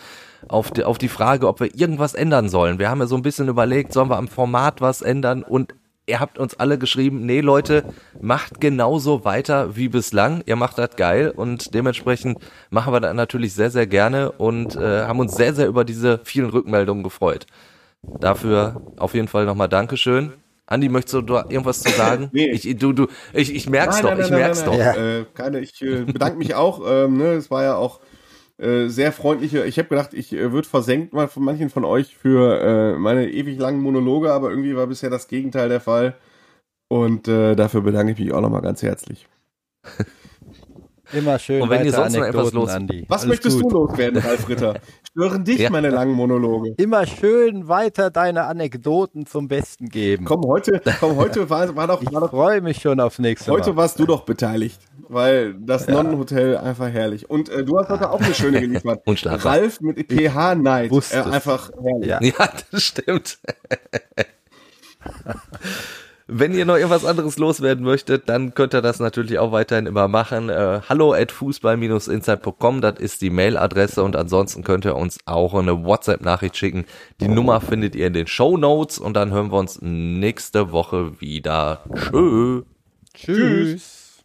auf die, auf die Frage, ob wir irgendwas ändern sollen. Wir haben ja so ein bisschen überlegt, sollen wir am Format was ändern und ihr habt uns alle geschrieben, nee Leute, macht genauso weiter wie bislang, ihr macht das geil und dementsprechend machen wir das natürlich sehr, sehr gerne und äh, haben uns sehr, sehr über diese vielen Rückmeldungen gefreut. Dafür auf jeden Fall nochmal Dankeschön. Andi, möchtest du da irgendwas zu sagen? nee. Ich, du, du, ich, ich merk's nein, doch, nein, ich nein, merk's doch. Ja. Äh, keine, ich äh, bedanke mich auch. Ähm, ne, es war ja auch äh, sehr freundliche. Ich habe gedacht, ich äh, würde versenkt mal von manchen von euch für äh, meine ewig langen Monologe, aber irgendwie war bisher das Gegenteil der Fall. Und äh, dafür bedanke ich mich auch nochmal ganz herzlich. Immer schön. Und wenn ihr sonst noch etwas los. Andi. Was Alles möchtest gut. du loswerden, Ralf Ritter? Stören dich ja. meine langen Monologe. Immer schön weiter deine Anekdoten zum Besten geben. Komm, heute, komm, heute war, war doch. Ich freue mich schon aufs nächste Mal. Heute warst du doch beteiligt, weil das ja. Nonnenhotel einfach herrlich. Und äh, du hast heute auch eine schöne geliefert. Unschlagbar. Ralf mit PH Night. Äh, einfach herrlich. Ja, ja das stimmt. Wenn ihr noch irgendwas anderes loswerden möchtet, dann könnt ihr das natürlich auch weiterhin immer machen. Äh, hallo at fußball-insight.com, das ist die Mailadresse und ansonsten könnt ihr uns auch eine WhatsApp-Nachricht schicken. Die Nummer findet ihr in den Show Notes und dann hören wir uns nächste Woche wieder. Tschö. Tschüss.